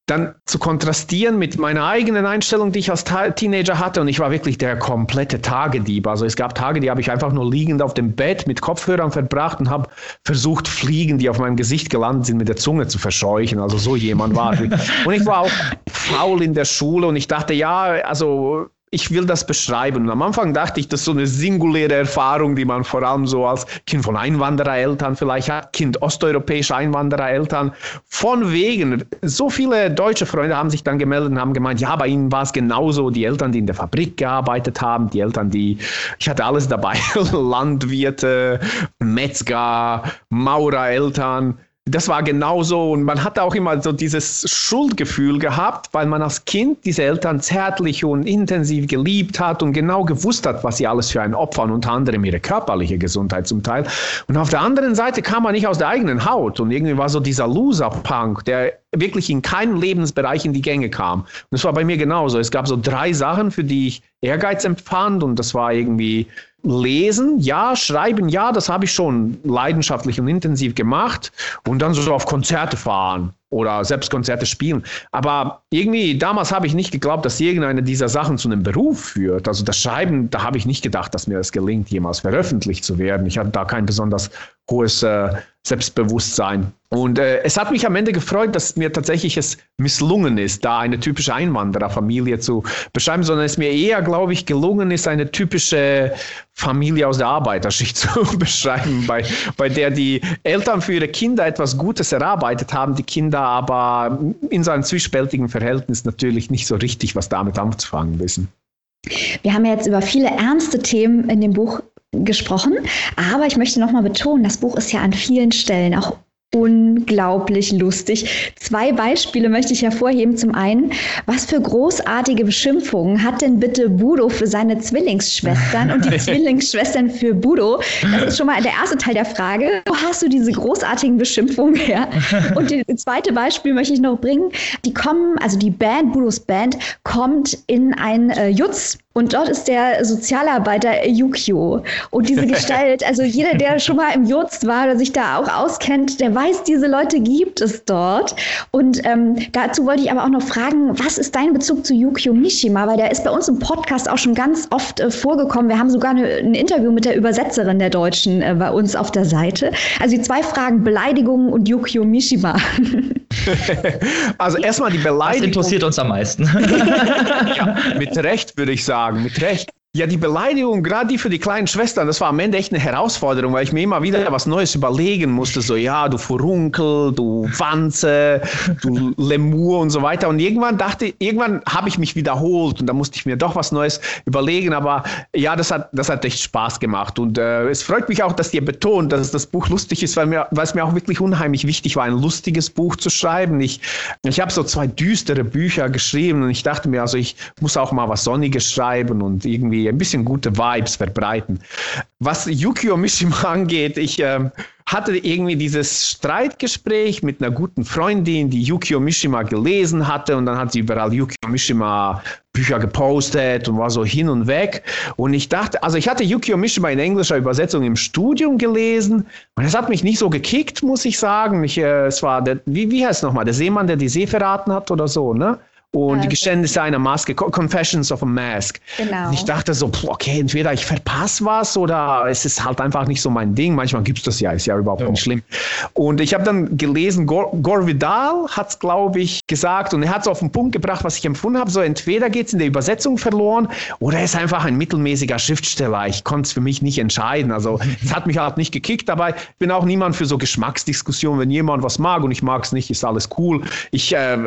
dann zu kontrastieren mit meiner eigenen Einstellung, die ich als Teenager hatte. Und ich war wirklich der komplette Tagedieb. Also es gab Tage, die habe ich einfach nur liegend auf dem Bett mit Kopfhörern verbracht und habe versucht, Fliegen, die auf meinem Gesicht gelandet sind, mit der Zunge zu verscheuchen. Also so jemand war ich. Und ich war auch faul in der Schule und ich dachte, ja, also ich will das beschreiben. Und am Anfang dachte ich, das ist so eine singuläre Erfahrung, die man vor allem so als Kind von Einwanderereltern vielleicht hat, Kind osteuropäischer Einwanderereltern. Von wegen, so viele deutsche Freunde haben sich dann gemeldet und haben gemeint, ja, bei ihnen war es genauso. Die Eltern, die in der Fabrik gearbeitet haben, die Eltern, die, ich hatte alles dabei, Landwirte, Metzger, Maurereltern das war genauso und man hatte auch immer so dieses Schuldgefühl gehabt, weil man als Kind diese Eltern zärtlich und intensiv geliebt hat und genau gewusst hat, was sie alles für ein Opfer und unter anderem ihre körperliche Gesundheit zum Teil. Und auf der anderen Seite kam man nicht aus der eigenen Haut und irgendwie war so dieser Loser-Punk, der wirklich in keinem Lebensbereich in die Gänge kam. Und das war bei mir genauso. Es gab so drei Sachen, für die ich Ehrgeiz empfand und das war irgendwie Lesen, ja, Schreiben, ja, das habe ich schon leidenschaftlich und intensiv gemacht und dann so auf Konzerte fahren oder selbst Konzerte spielen. Aber irgendwie damals habe ich nicht geglaubt, dass irgendeine dieser Sachen zu einem Beruf führt. Also das Schreiben, da habe ich nicht gedacht, dass mir das gelingt, jemals veröffentlicht zu werden. Ich hatte da kein besonders hohes äh, Selbstbewusstsein. Und äh, es hat mich am Ende gefreut, dass mir tatsächlich es misslungen ist, da eine typische Einwandererfamilie zu beschreiben, sondern es mir eher, glaube ich, gelungen ist, eine typische Familie aus der Arbeiterschicht zu beschreiben, bei, bei der die Eltern für ihre Kinder etwas Gutes erarbeitet haben, die Kinder aber in seinem zwiespältigen Verhältnis natürlich nicht so richtig was damit anzufangen wissen. Wir haben ja jetzt über viele ernste Themen in dem Buch gesprochen. Aber ich möchte nochmal betonen, das Buch ist ja an vielen Stellen auch unglaublich lustig. Zwei Beispiele möchte ich hervorheben. Zum einen, was für großartige Beschimpfungen hat denn bitte Budo für seine Zwillingsschwestern und die Zwillingsschwestern für Budo? Das ist schon mal der erste Teil der Frage. Wo hast du diese großartigen Beschimpfungen her? Und das zweite Beispiel möchte ich noch bringen. Die kommen, also die Band, Budos Band, kommt in ein äh, Jutz und dort ist der Sozialarbeiter Yukio. Und diese Gestalt, also jeder, der schon mal im Jurz war oder sich da auch auskennt, der weiß, diese Leute gibt es dort. Und ähm, dazu wollte ich aber auch noch fragen, was ist dein Bezug zu Yukio Mishima? Weil der ist bei uns im Podcast auch schon ganz oft äh, vorgekommen. Wir haben sogar eine, ein Interview mit der Übersetzerin der Deutschen äh, bei uns auf der Seite. Also die zwei Fragen, Beleidigungen und Yukio Mishima. also erstmal die Beleidigung. Das interessiert uns am meisten. ja, mit Recht würde ich sagen sagen, mit Recht. Ja, die Beleidigung, gerade die für die kleinen Schwestern, das war am Ende echt eine Herausforderung, weil ich mir immer wieder was Neues überlegen musste. So, ja, du Furunkel, du Wanze, du Lemur und so weiter. Und irgendwann dachte, irgendwann habe ich mich wiederholt und da musste ich mir doch was Neues überlegen. Aber ja, das hat, das hat echt Spaß gemacht. Und äh, es freut mich auch, dass ihr betont, dass das Buch lustig ist, weil, mir, weil es mir auch wirklich unheimlich wichtig war, ein lustiges Buch zu schreiben. Ich, ich habe so zwei düstere Bücher geschrieben und ich dachte mir, also ich muss auch mal was Sonniges schreiben und irgendwie ein bisschen gute Vibes verbreiten. Was Yukio Mishima angeht, ich äh, hatte irgendwie dieses Streitgespräch mit einer guten Freundin, die Yukio Mishima gelesen hatte und dann hat sie überall Yukio Mishima Bücher gepostet und war so hin und weg. Und ich dachte, also ich hatte Yukio Mishima in englischer Übersetzung im Studium gelesen und es hat mich nicht so gekickt, muss ich sagen. Ich, äh, es war der, wie, wie heißt es nochmal, der Seemann, der die See verraten hat oder so, ne? Und die Geständnisse einer Maske, Confessions of a Mask. Genau. Und ich dachte so, okay, entweder ich verpasse was oder es ist halt einfach nicht so mein Ding. Manchmal gibt es das ja, ist ja überhaupt ja. nicht schlimm. Und ich habe dann gelesen, Gore, Gore Vidal hat es, glaube ich, gesagt und er hat es auf den Punkt gebracht, was ich empfunden habe. So entweder geht es in der Übersetzung verloren oder er ist einfach ein mittelmäßiger Schriftsteller. Ich konnte es für mich nicht entscheiden. Also es hat mich halt nicht gekickt, aber ich bin auch niemand für so Geschmacksdiskussionen. Wenn jemand was mag und ich mag es nicht, ist alles cool. Ich, äh,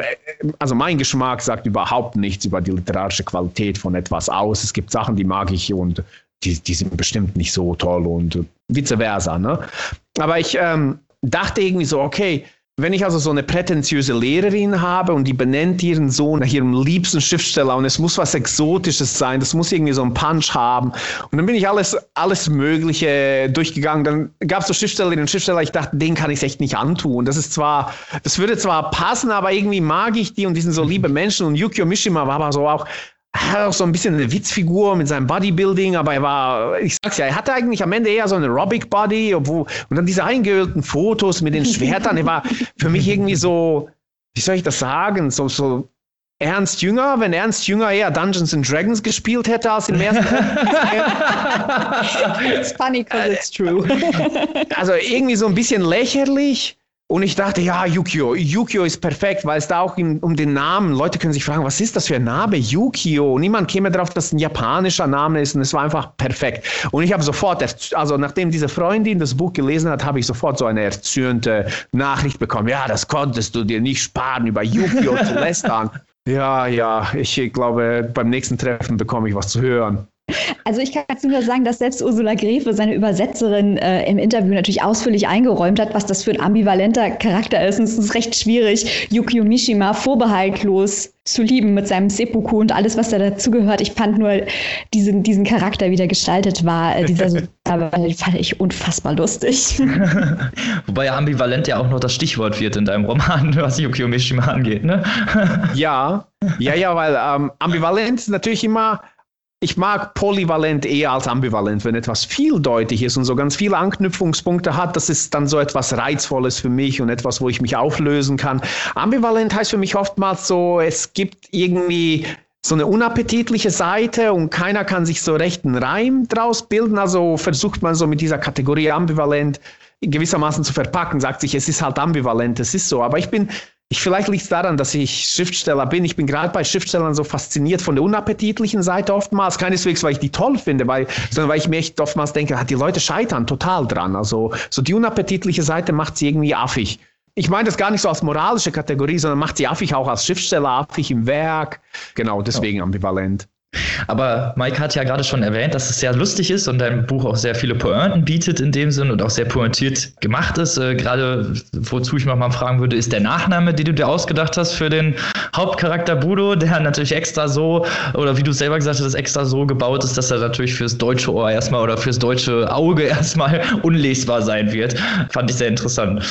also mein Geschmack Geschmack sagt überhaupt nichts über die literarische Qualität von etwas aus. Es gibt Sachen, die mag ich und die, die sind bestimmt nicht so toll und vice versa. Ne? Aber ich ähm, dachte irgendwie so, okay, wenn ich also so eine prätentiöse Lehrerin habe und die benennt ihren Sohn nach ihrem liebsten Schriftsteller und es muss was Exotisches sein, das muss irgendwie so einen Punch haben. Und dann bin ich alles, alles Mögliche durchgegangen. Dann gab es so Schriftstellerinnen und Schriftsteller, ich dachte, den kann ich echt nicht antun. Das ist zwar, das würde zwar passen, aber irgendwie mag ich die und die sind so liebe Menschen. Und Yukio Mishima war aber so auch auch so ein bisschen eine Witzfigur mit seinem Bodybuilding, aber er war, ich sag's ja, er hatte eigentlich am Ende eher so eine Aerobic Body, obwohl, und dann diese eingeölten Fotos mit den Schwertern, er war für mich irgendwie so, wie soll ich das sagen, so, so Ernst Jünger, wenn Ernst Jünger eher Dungeons and Dragons gespielt hätte als im ersten. it's funny because it's true. also irgendwie so ein bisschen lächerlich und ich dachte, ja, Yukio, Yukio ist perfekt, weil es da auch in, um den Namen, Leute können sich fragen, was ist das für ein Name, Yukio? Niemand käme darauf, dass es ein japanischer Name ist und es war einfach perfekt. Und ich habe sofort, also nachdem diese Freundin das Buch gelesen hat, habe ich sofort so eine erzürnte Nachricht bekommen. Ja, das konntest du dir nicht sparen, über Yukio zu lästern. Ja, ja, ich glaube, beim nächsten Treffen bekomme ich was zu hören. Also ich kann dazu nur sagen, dass selbst Ursula Grefe, seine Übersetzerin, äh, im Interview natürlich ausführlich eingeräumt hat, was das für ein ambivalenter Charakter ist. Und es ist recht schwierig, Yukio Mishima vorbehaltlos zu lieben mit seinem Seppuku und alles, was da dazugehört. Ich fand nur diesen, diesen Charakter, wie der gestaltet war, äh, dieser aber fand ich unfassbar lustig. Wobei ja ambivalent ja auch noch das Stichwort wird in deinem Roman, was Yukio Mishima angeht, ne? ja, ja, ja, weil ähm, ambivalent ist natürlich immer ich mag polyvalent eher als ambivalent, wenn etwas vieldeutig ist und so ganz viele Anknüpfungspunkte hat. Das ist dann so etwas Reizvolles für mich und etwas, wo ich mich auflösen kann. Ambivalent heißt für mich oftmals so, es gibt irgendwie so eine unappetitliche Seite und keiner kann sich so recht einen Reim draus bilden. Also versucht man so mit dieser Kategorie ambivalent gewissermaßen zu verpacken, sagt sich, es ist halt ambivalent, es ist so. Aber ich bin ich, vielleicht liegt es daran, dass ich Schriftsteller bin. Ich bin gerade bei Schriftstellern so fasziniert von der unappetitlichen Seite oftmals. Keineswegs, weil ich die toll finde, weil, sondern weil ich mir echt oftmals denke, die Leute scheitern total dran. Also so die unappetitliche Seite macht sie irgendwie affig. Ich meine das gar nicht so als moralische Kategorie, sondern macht sie affig auch als Schriftsteller, affig im Werk. Genau, deswegen ambivalent. Aber Mike hat ja gerade schon erwähnt, dass es sehr lustig ist und dein Buch auch sehr viele Pointen bietet in dem Sinn und auch sehr pointiert gemacht ist. Äh, gerade wozu ich mal fragen würde, ist der Nachname, den du dir ausgedacht hast für den Hauptcharakter Budo, der natürlich extra so, oder wie du selber gesagt hast, extra so gebaut ist, dass er natürlich fürs deutsche Ohr erstmal oder fürs deutsche Auge erstmal unlesbar sein wird. Fand ich sehr interessant.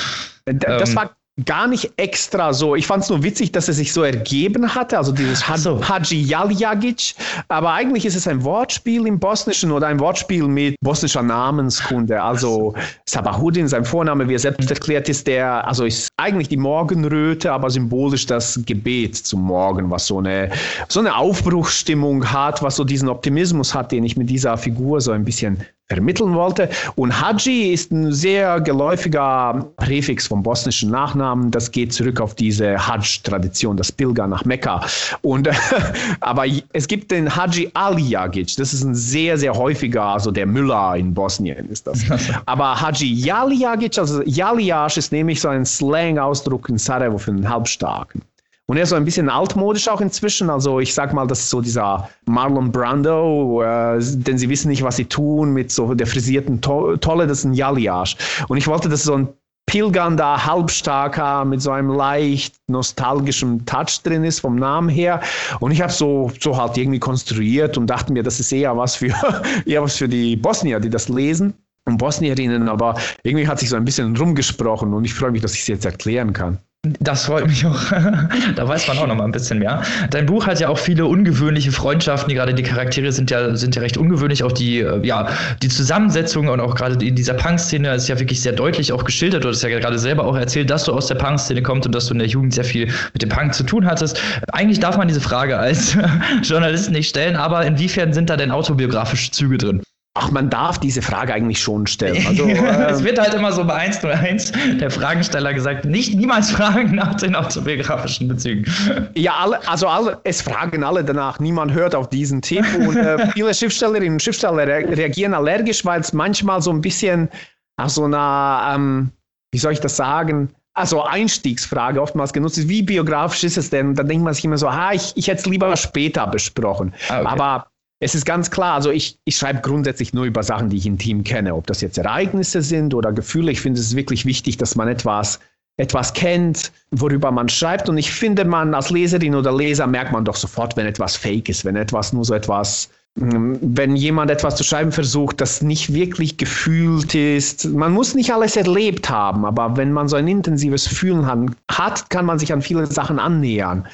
Das ähm, war gar nicht extra so. Ich fand es nur witzig, dass er sich so ergeben hatte, also dieses so. Hadji Jaljagic. Aber eigentlich ist es ein Wortspiel im Bosnischen oder ein Wortspiel mit bosnischer Namenskunde. Also Sabahudin, sein Vorname, wie er selbst erklärt, ist der, also ist eigentlich die Morgenröte, aber symbolisch das Gebet zum Morgen, was so eine, so eine Aufbruchsstimmung hat, was so diesen Optimismus hat, den ich mit dieser Figur so ein bisschen vermitteln wollte. Und Haji ist ein sehr geläufiger Präfix vom bosnischen Nachnamen. Das geht zurück auf diese Hajj-Tradition, das Pilger nach Mekka. Und, aber es gibt den Haji Alijagic. Das ist ein sehr, sehr häufiger, also der Müller in Bosnien ist das. aber Haji Jalijagic, also Jalijac ist nämlich so ein Slang-Ausdruck in Sarajevo für einen Halbstarken. Und er ist so ein bisschen altmodisch auch inzwischen. Also ich sag mal, das ist so dieser Marlon Brando, äh, denn sie wissen nicht, was sie tun, mit so der frisierten to Tolle, das ist ein Jaliage. Und ich wollte, dass so ein pilgernder Halbstarker mit so einem leicht nostalgischen Touch drin ist vom Namen her. Und ich habe so, so halt irgendwie konstruiert und dachte mir, das ist eher was für, eher was für die Bosnier, die das lesen und Bosnierinnen, aber irgendwie hat sich so ein bisschen rumgesprochen und ich freue mich, dass ich es jetzt erklären kann. Das freut mich auch. da weiß man auch noch mal ein bisschen mehr. Dein Buch hat ja auch viele ungewöhnliche Freundschaften. Gerade die Charaktere sind ja, sind ja recht ungewöhnlich. Auch die, äh, ja, die Zusammensetzung und auch gerade in dieser Punk-Szene ist ja wirklich sehr deutlich auch geschildert. Du hast ja gerade selber auch erzählt, dass du aus der Punk-Szene kommst und dass du in der Jugend sehr viel mit dem Punk zu tun hattest. Eigentlich darf man diese Frage als Journalist nicht stellen, aber inwiefern sind da denn autobiografische Züge drin? Ach, man darf diese Frage eigentlich schon stellen. Also, es wird halt immer so bei 101 der Fragensteller gesagt, nicht niemals fragen nach den autobiografischen Bezügen. Ja, alle, also alle, es fragen alle danach. Niemand hört auf diesen Tipp. Und äh, viele Schriftstellerinnen und Schriftsteller reagieren allergisch, weil es manchmal so ein bisschen auf so einer, ähm, wie soll ich das sagen, also Einstiegsfrage oftmals genutzt ist, wie biografisch ist es denn? Dann denkt man sich immer so, ha, ich, ich hätte es lieber später besprochen. Ah, okay. Aber es ist ganz klar, also ich, ich schreibe grundsätzlich nur über Sachen, die ich intim kenne, ob das jetzt Ereignisse sind oder Gefühle. Ich finde es wirklich wichtig, dass man etwas, etwas kennt, worüber man schreibt. Und ich finde, man als Leserin oder Leser merkt man doch sofort, wenn etwas fake ist, wenn etwas nur so etwas, hm, wenn jemand etwas zu schreiben versucht, das nicht wirklich gefühlt ist. Man muss nicht alles erlebt haben, aber wenn man so ein intensives Fühlen hat, kann man sich an viele Sachen annähern.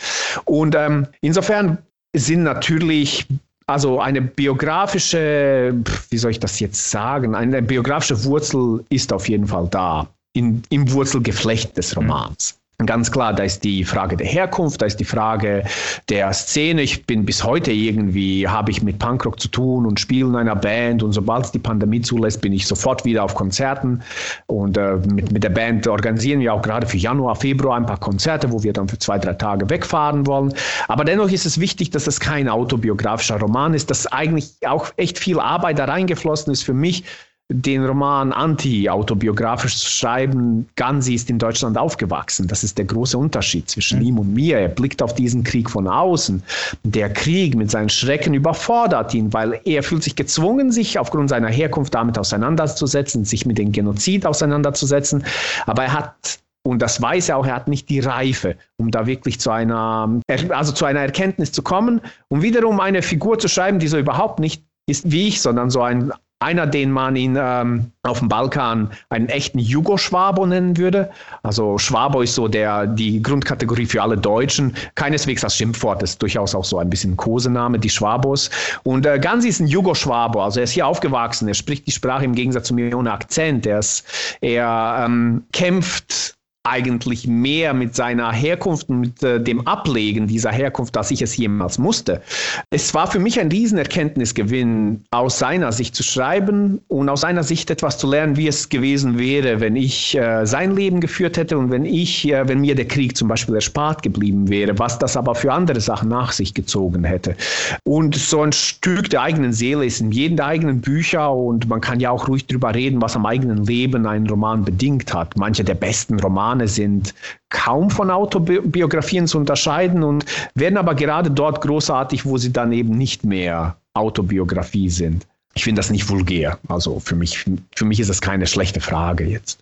Und ähm, insofern sind natürlich also eine biografische, wie soll ich das jetzt sagen, eine biografische Wurzel ist auf jeden Fall da, in, im Wurzelgeflecht des Romans. Ganz klar, da ist die Frage der Herkunft, da ist die Frage der Szene. Ich bin bis heute irgendwie, habe ich mit Punkrock zu tun und spiele in einer Band und sobald es die Pandemie zulässt, bin ich sofort wieder auf Konzerten und äh, mit, mit der Band organisieren wir auch gerade für Januar, Februar ein paar Konzerte, wo wir dann für zwei, drei Tage wegfahren wollen. Aber dennoch ist es wichtig, dass es kein autobiografischer Roman ist, dass eigentlich auch echt viel Arbeit da reingeflossen ist für mich, den Roman anti-autobiografisch zu schreiben. Gansi ist in Deutschland aufgewachsen. Das ist der große Unterschied zwischen mhm. ihm und mir. Er blickt auf diesen Krieg von außen. Der Krieg mit seinen Schrecken überfordert ihn, weil er fühlt sich gezwungen, sich aufgrund seiner Herkunft damit auseinanderzusetzen, sich mit dem Genozid auseinanderzusetzen. Aber er hat und das weiß er auch, er hat nicht die Reife, um da wirklich zu einer, also zu einer Erkenntnis zu kommen, um wiederum eine Figur zu schreiben, die so überhaupt nicht ist wie ich, sondern so ein einer, den man ihn ähm, auf dem Balkan einen echten Jugoschwabo nennen würde. Also Schwabo ist so der, die Grundkategorie für alle Deutschen. Keineswegs als Schimpfwort, ist durchaus auch so ein bisschen Kosename, die Schwabos. Und äh, Gansi ist ein Jugoschwabo, also er ist hier aufgewachsen, er spricht die Sprache im Gegensatz zu mir ohne Akzent. Er, ist, er ähm, kämpft eigentlich mehr mit seiner Herkunft und mit äh, dem Ablegen dieser Herkunft, dass ich es jemals musste. Es war für mich ein Riesenerkenntnisgewinn, aus seiner Sicht zu schreiben und aus seiner Sicht etwas zu lernen, wie es gewesen wäre, wenn ich äh, sein Leben geführt hätte und wenn ich, äh, wenn mir der Krieg zum Beispiel erspart geblieben wäre, was das aber für andere Sachen nach sich gezogen hätte. Und so ein Stück der eigenen Seele ist in jedem der eigenen Bücher und man kann ja auch ruhig drüber reden, was am eigenen Leben einen Roman bedingt hat. Manche der besten Romane Romane sind kaum von Autobiografien zu unterscheiden und werden aber gerade dort großartig, wo sie dann eben nicht mehr Autobiografie sind. Ich finde das nicht vulgär. Also für mich, für mich ist das keine schlechte Frage jetzt.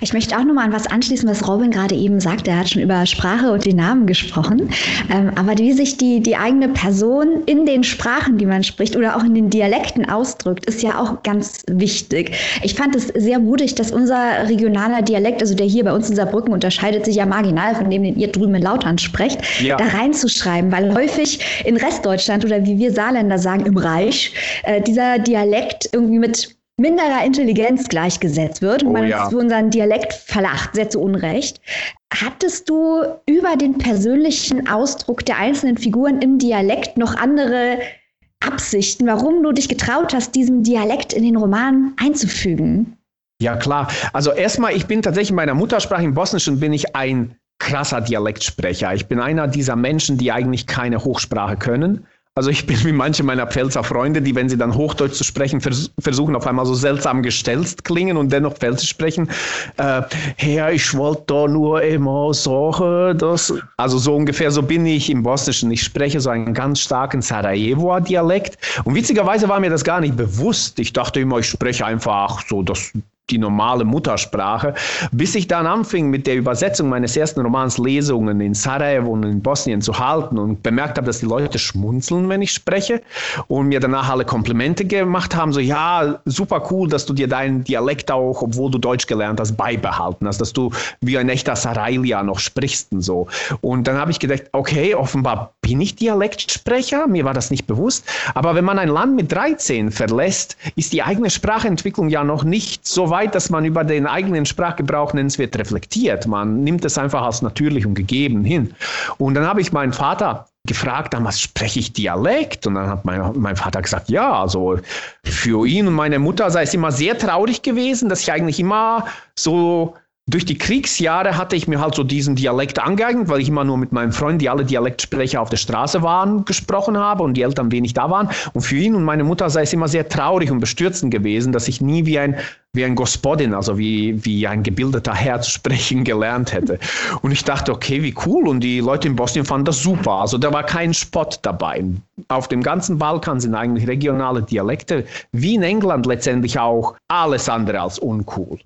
Ich möchte auch nochmal an was anschließen, was Robin gerade eben sagte. Er hat schon über Sprache und die Namen gesprochen. Ähm, aber wie sich die, die eigene Person in den Sprachen, die man spricht oder auch in den Dialekten ausdrückt, ist ja auch ganz wichtig. Ich fand es sehr mutig, dass unser regionaler Dialekt, also der hier bei uns in Saarbrücken unterscheidet sich ja marginal von dem, den ihr drüben in Lautern sprecht, ja. da reinzuschreiben, weil häufig in Restdeutschland oder wie wir Saarländer sagen, im Reich, äh, dieser Dialekt irgendwie mit minderer Intelligenz gleichgesetzt wird und oh, man ja. für unseren Dialekt verlacht, sehr zu Unrecht. Hattest du über den persönlichen Ausdruck der einzelnen Figuren im Dialekt noch andere Absichten, warum du dich getraut hast, diesen Dialekt in den Roman einzufügen. Ja, klar. Also erstmal, ich bin tatsächlich in meiner Muttersprache im Bosnischen bin ich ein krasser Dialektsprecher. Ich bin einer dieser Menschen, die eigentlich keine Hochsprache können. Also ich bin wie manche meiner Pfälzer Freunde, die, wenn sie dann Hochdeutsch zu sprechen, vers versuchen auf einmal so seltsam gestelzt klingen und dennoch Pfälzisch sprechen. Äh, Herr, ich wollte da nur immer sagen, dass... Also so ungefähr so bin ich im Bosnischen. Ich spreche so einen ganz starken Sarajevo-Dialekt. Und witzigerweise war mir das gar nicht bewusst. Ich dachte immer, ich spreche einfach so das die normale Muttersprache, bis ich dann anfing mit der Übersetzung meines ersten Romans Lesungen in Sarajevo und in Bosnien zu halten und bemerkt habe, dass die Leute schmunzeln, wenn ich spreche und mir danach alle Komplimente gemacht haben, so ja, super cool, dass du dir deinen Dialekt auch, obwohl du Deutsch gelernt hast, beibehalten hast, dass du wie ein echter Sarailia noch sprichst und so. Und dann habe ich gedacht, okay, offenbar bin ich Dialektsprecher, mir war das nicht bewusst, aber wenn man ein Land mit 13 verlässt, ist die eigene Sprachentwicklung ja noch nicht so weit weit, dass man über den eigenen Sprachgebrauch nennenswert reflektiert. Man nimmt es einfach als natürlich und gegeben hin. Und dann habe ich meinen Vater gefragt, damals spreche ich Dialekt? Und dann hat mein, mein Vater gesagt, ja, also für ihn und meine Mutter sei es immer sehr traurig gewesen, dass ich eigentlich immer so durch die Kriegsjahre hatte ich mir halt so diesen Dialekt angeeignet, weil ich immer nur mit meinen Freunden, die alle Dialektsprecher auf der Straße waren, gesprochen habe und die Eltern wenig da waren. Und für ihn und meine Mutter sei es immer sehr traurig und bestürzend gewesen, dass ich nie wie ein, wie ein Gospodin, also wie, wie ein gebildeter Herr zu sprechen gelernt hätte. Und ich dachte, okay, wie cool. Und die Leute in Bosnien fanden das super. Also da war kein Spott dabei. Auf dem ganzen Balkan sind eigentlich regionale Dialekte, wie in England letztendlich auch, alles andere als uncool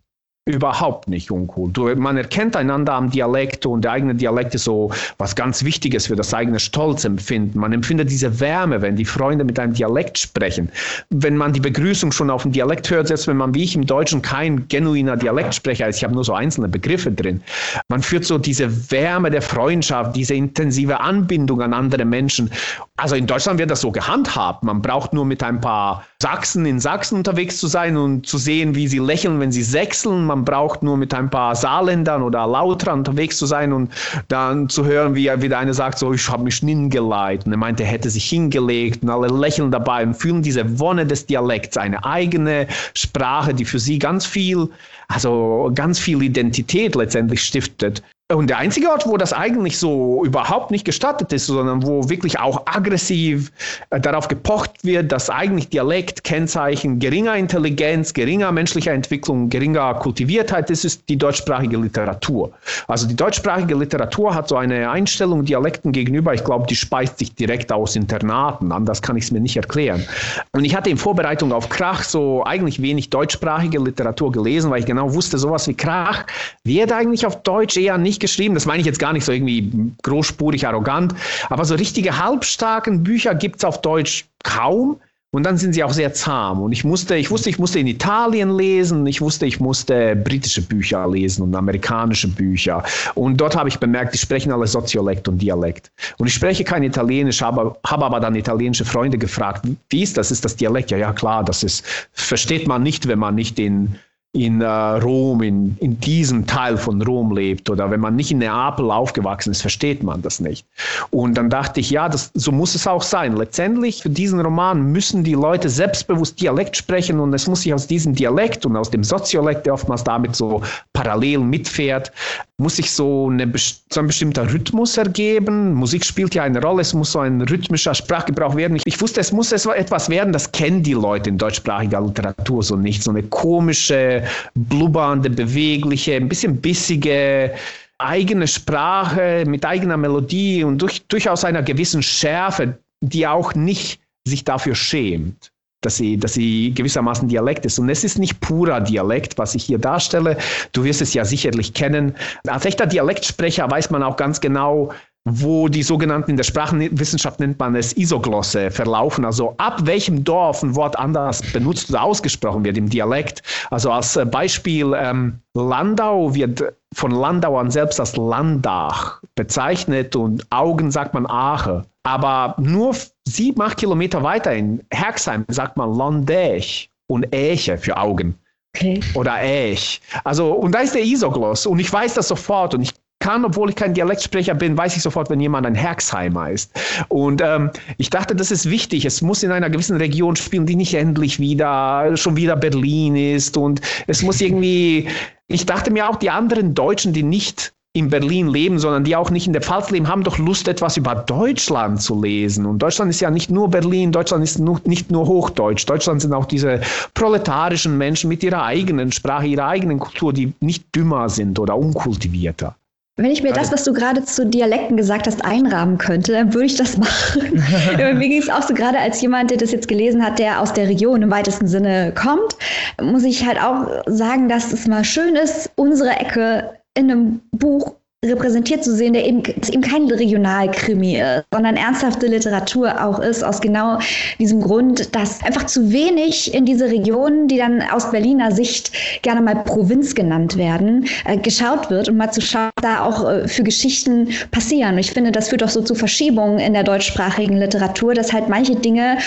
überhaupt nicht uncool. Du, man erkennt einander am Dialekt und der eigene Dialekt ist so was ganz Wichtiges für das eigene Stolzempfinden. Man empfindet diese Wärme, wenn die Freunde mit einem Dialekt sprechen. Wenn man die Begrüßung schon auf dem Dialekt hört, selbst wenn man wie ich im Deutschen kein genuiner Dialektsprecher ist, ich habe nur so einzelne Begriffe drin. Man führt so diese Wärme der Freundschaft, diese intensive Anbindung an andere Menschen. Also in Deutschland wird das so gehandhabt. Man braucht nur mit ein paar Sachsen in Sachsen unterwegs zu sein und zu sehen, wie sie lächeln, wenn sie sechseln. Braucht nur mit ein paar Saarländern oder Lautrern unterwegs zu sein und dann zu hören, wie wieder einer sagt, so, ich habe mich hingelegt. Und er meinte, er hätte sich hingelegt und alle lächeln dabei und fühlen diese Wonne des Dialekts, eine eigene Sprache, die für sie ganz viel, also ganz viel Identität letztendlich stiftet. Und der einzige Ort, wo das eigentlich so überhaupt nicht gestattet ist, sondern wo wirklich auch aggressiv äh, darauf gepocht wird, dass eigentlich Dialekt Kennzeichen geringer Intelligenz, geringer menschlicher Entwicklung, geringer Kultiviertheit ist, ist die deutschsprachige Literatur. Also die deutschsprachige Literatur hat so eine Einstellung Dialekten gegenüber, ich glaube, die speist sich direkt aus Internaten, anders kann ich es mir nicht erklären. Und ich hatte in Vorbereitung auf Krach so eigentlich wenig deutschsprachige Literatur gelesen, weil ich genau wusste, sowas wie Krach wird eigentlich auf Deutsch eher nicht geschrieben. Das meine ich jetzt gar nicht so irgendwie großspurig arrogant, aber so richtige halbstarken Bücher gibt es auf Deutsch kaum. Und dann sind sie auch sehr zahm. Und ich musste, ich wusste, ich musste in Italien lesen, ich wusste, ich musste britische Bücher lesen und amerikanische Bücher. Und dort habe ich bemerkt, die sprechen alle Soziolekt und Dialekt. Und ich spreche kein Italienisch, habe, habe aber dann italienische Freunde gefragt, wie ist das? Ist das Dialekt? Ja, ja, klar, das ist, versteht man nicht, wenn man nicht in in äh, Rom, in, in diesem Teil von Rom lebt oder wenn man nicht in Neapel aufgewachsen ist, versteht man das nicht. Und dann dachte ich, ja, das, so muss es auch sein. Letztendlich für diesen Roman müssen die Leute selbstbewusst Dialekt sprechen und es muss sich aus diesem Dialekt und aus dem Soziolekt, der oftmals damit so parallel mitfährt, muss sich so, eine, so ein bestimmter Rhythmus ergeben. Musik spielt ja eine Rolle, es muss so ein rhythmischer Sprachgebrauch werden. Ich, ich wusste, es muss etwas werden, das kennen die Leute in deutschsprachiger Literatur so nicht. So eine komische, blubbernde, bewegliche, ein bisschen bissige, eigene Sprache mit eigener Melodie und durch, durchaus einer gewissen Schärfe, die auch nicht sich dafür schämt dass sie, dass sie gewissermaßen Dialekt ist. Und es ist nicht purer Dialekt, was ich hier darstelle. Du wirst es ja sicherlich kennen. Als echter Dialektsprecher weiß man auch ganz genau, wo die sogenannten, in der Sprachenwissenschaft nennt man es Isoglosse, verlaufen. Also ab welchem Dorf ein Wort anders benutzt oder ausgesprochen wird im Dialekt. Also als äh, Beispiel, ähm, Landau wird von Landauern selbst als Landach bezeichnet und Augen sagt man Ache. Aber nur sieben, acht Kilometer weiter in Herxheim sagt man Landech und Äche für Augen. Okay. Oder Ech. Also, und da ist der Isogloss und ich weiß das sofort und ich kann, obwohl ich kein Dialektsprecher bin, weiß ich sofort, wenn jemand ein Herxheimer ist. Und ähm, ich dachte, das ist wichtig. Es muss in einer gewissen Region spielen, die nicht endlich wieder, schon wieder Berlin ist. Und es muss irgendwie, ich dachte mir auch, die anderen Deutschen, die nicht in Berlin leben, sondern die auch nicht in der Pfalz leben, haben doch Lust, etwas über Deutschland zu lesen. Und Deutschland ist ja nicht nur Berlin, Deutschland ist nur, nicht nur Hochdeutsch. Deutschland sind auch diese proletarischen Menschen mit ihrer eigenen Sprache, ihrer eigenen Kultur, die nicht dümmer sind oder unkultivierter. Wenn ich mir das, was du gerade zu Dialekten gesagt hast, einrahmen könnte, dann würde ich das machen. mir ging es auch so gerade als jemand, der das jetzt gelesen hat, der aus der Region im weitesten Sinne kommt, muss ich halt auch sagen, dass es mal schön ist, unsere Ecke in einem Buch repräsentiert zu sehen, der eben, eben kein Regionalkrimi ist, sondern ernsthafte Literatur auch ist, aus genau diesem Grund, dass einfach zu wenig in diese Regionen, die dann aus Berliner Sicht gerne mal Provinz genannt werden, äh, geschaut wird und mal zu schauen, da auch äh, für Geschichten passieren. Ich finde, das führt auch so zu Verschiebungen in der deutschsprachigen Literatur, dass halt manche Dinge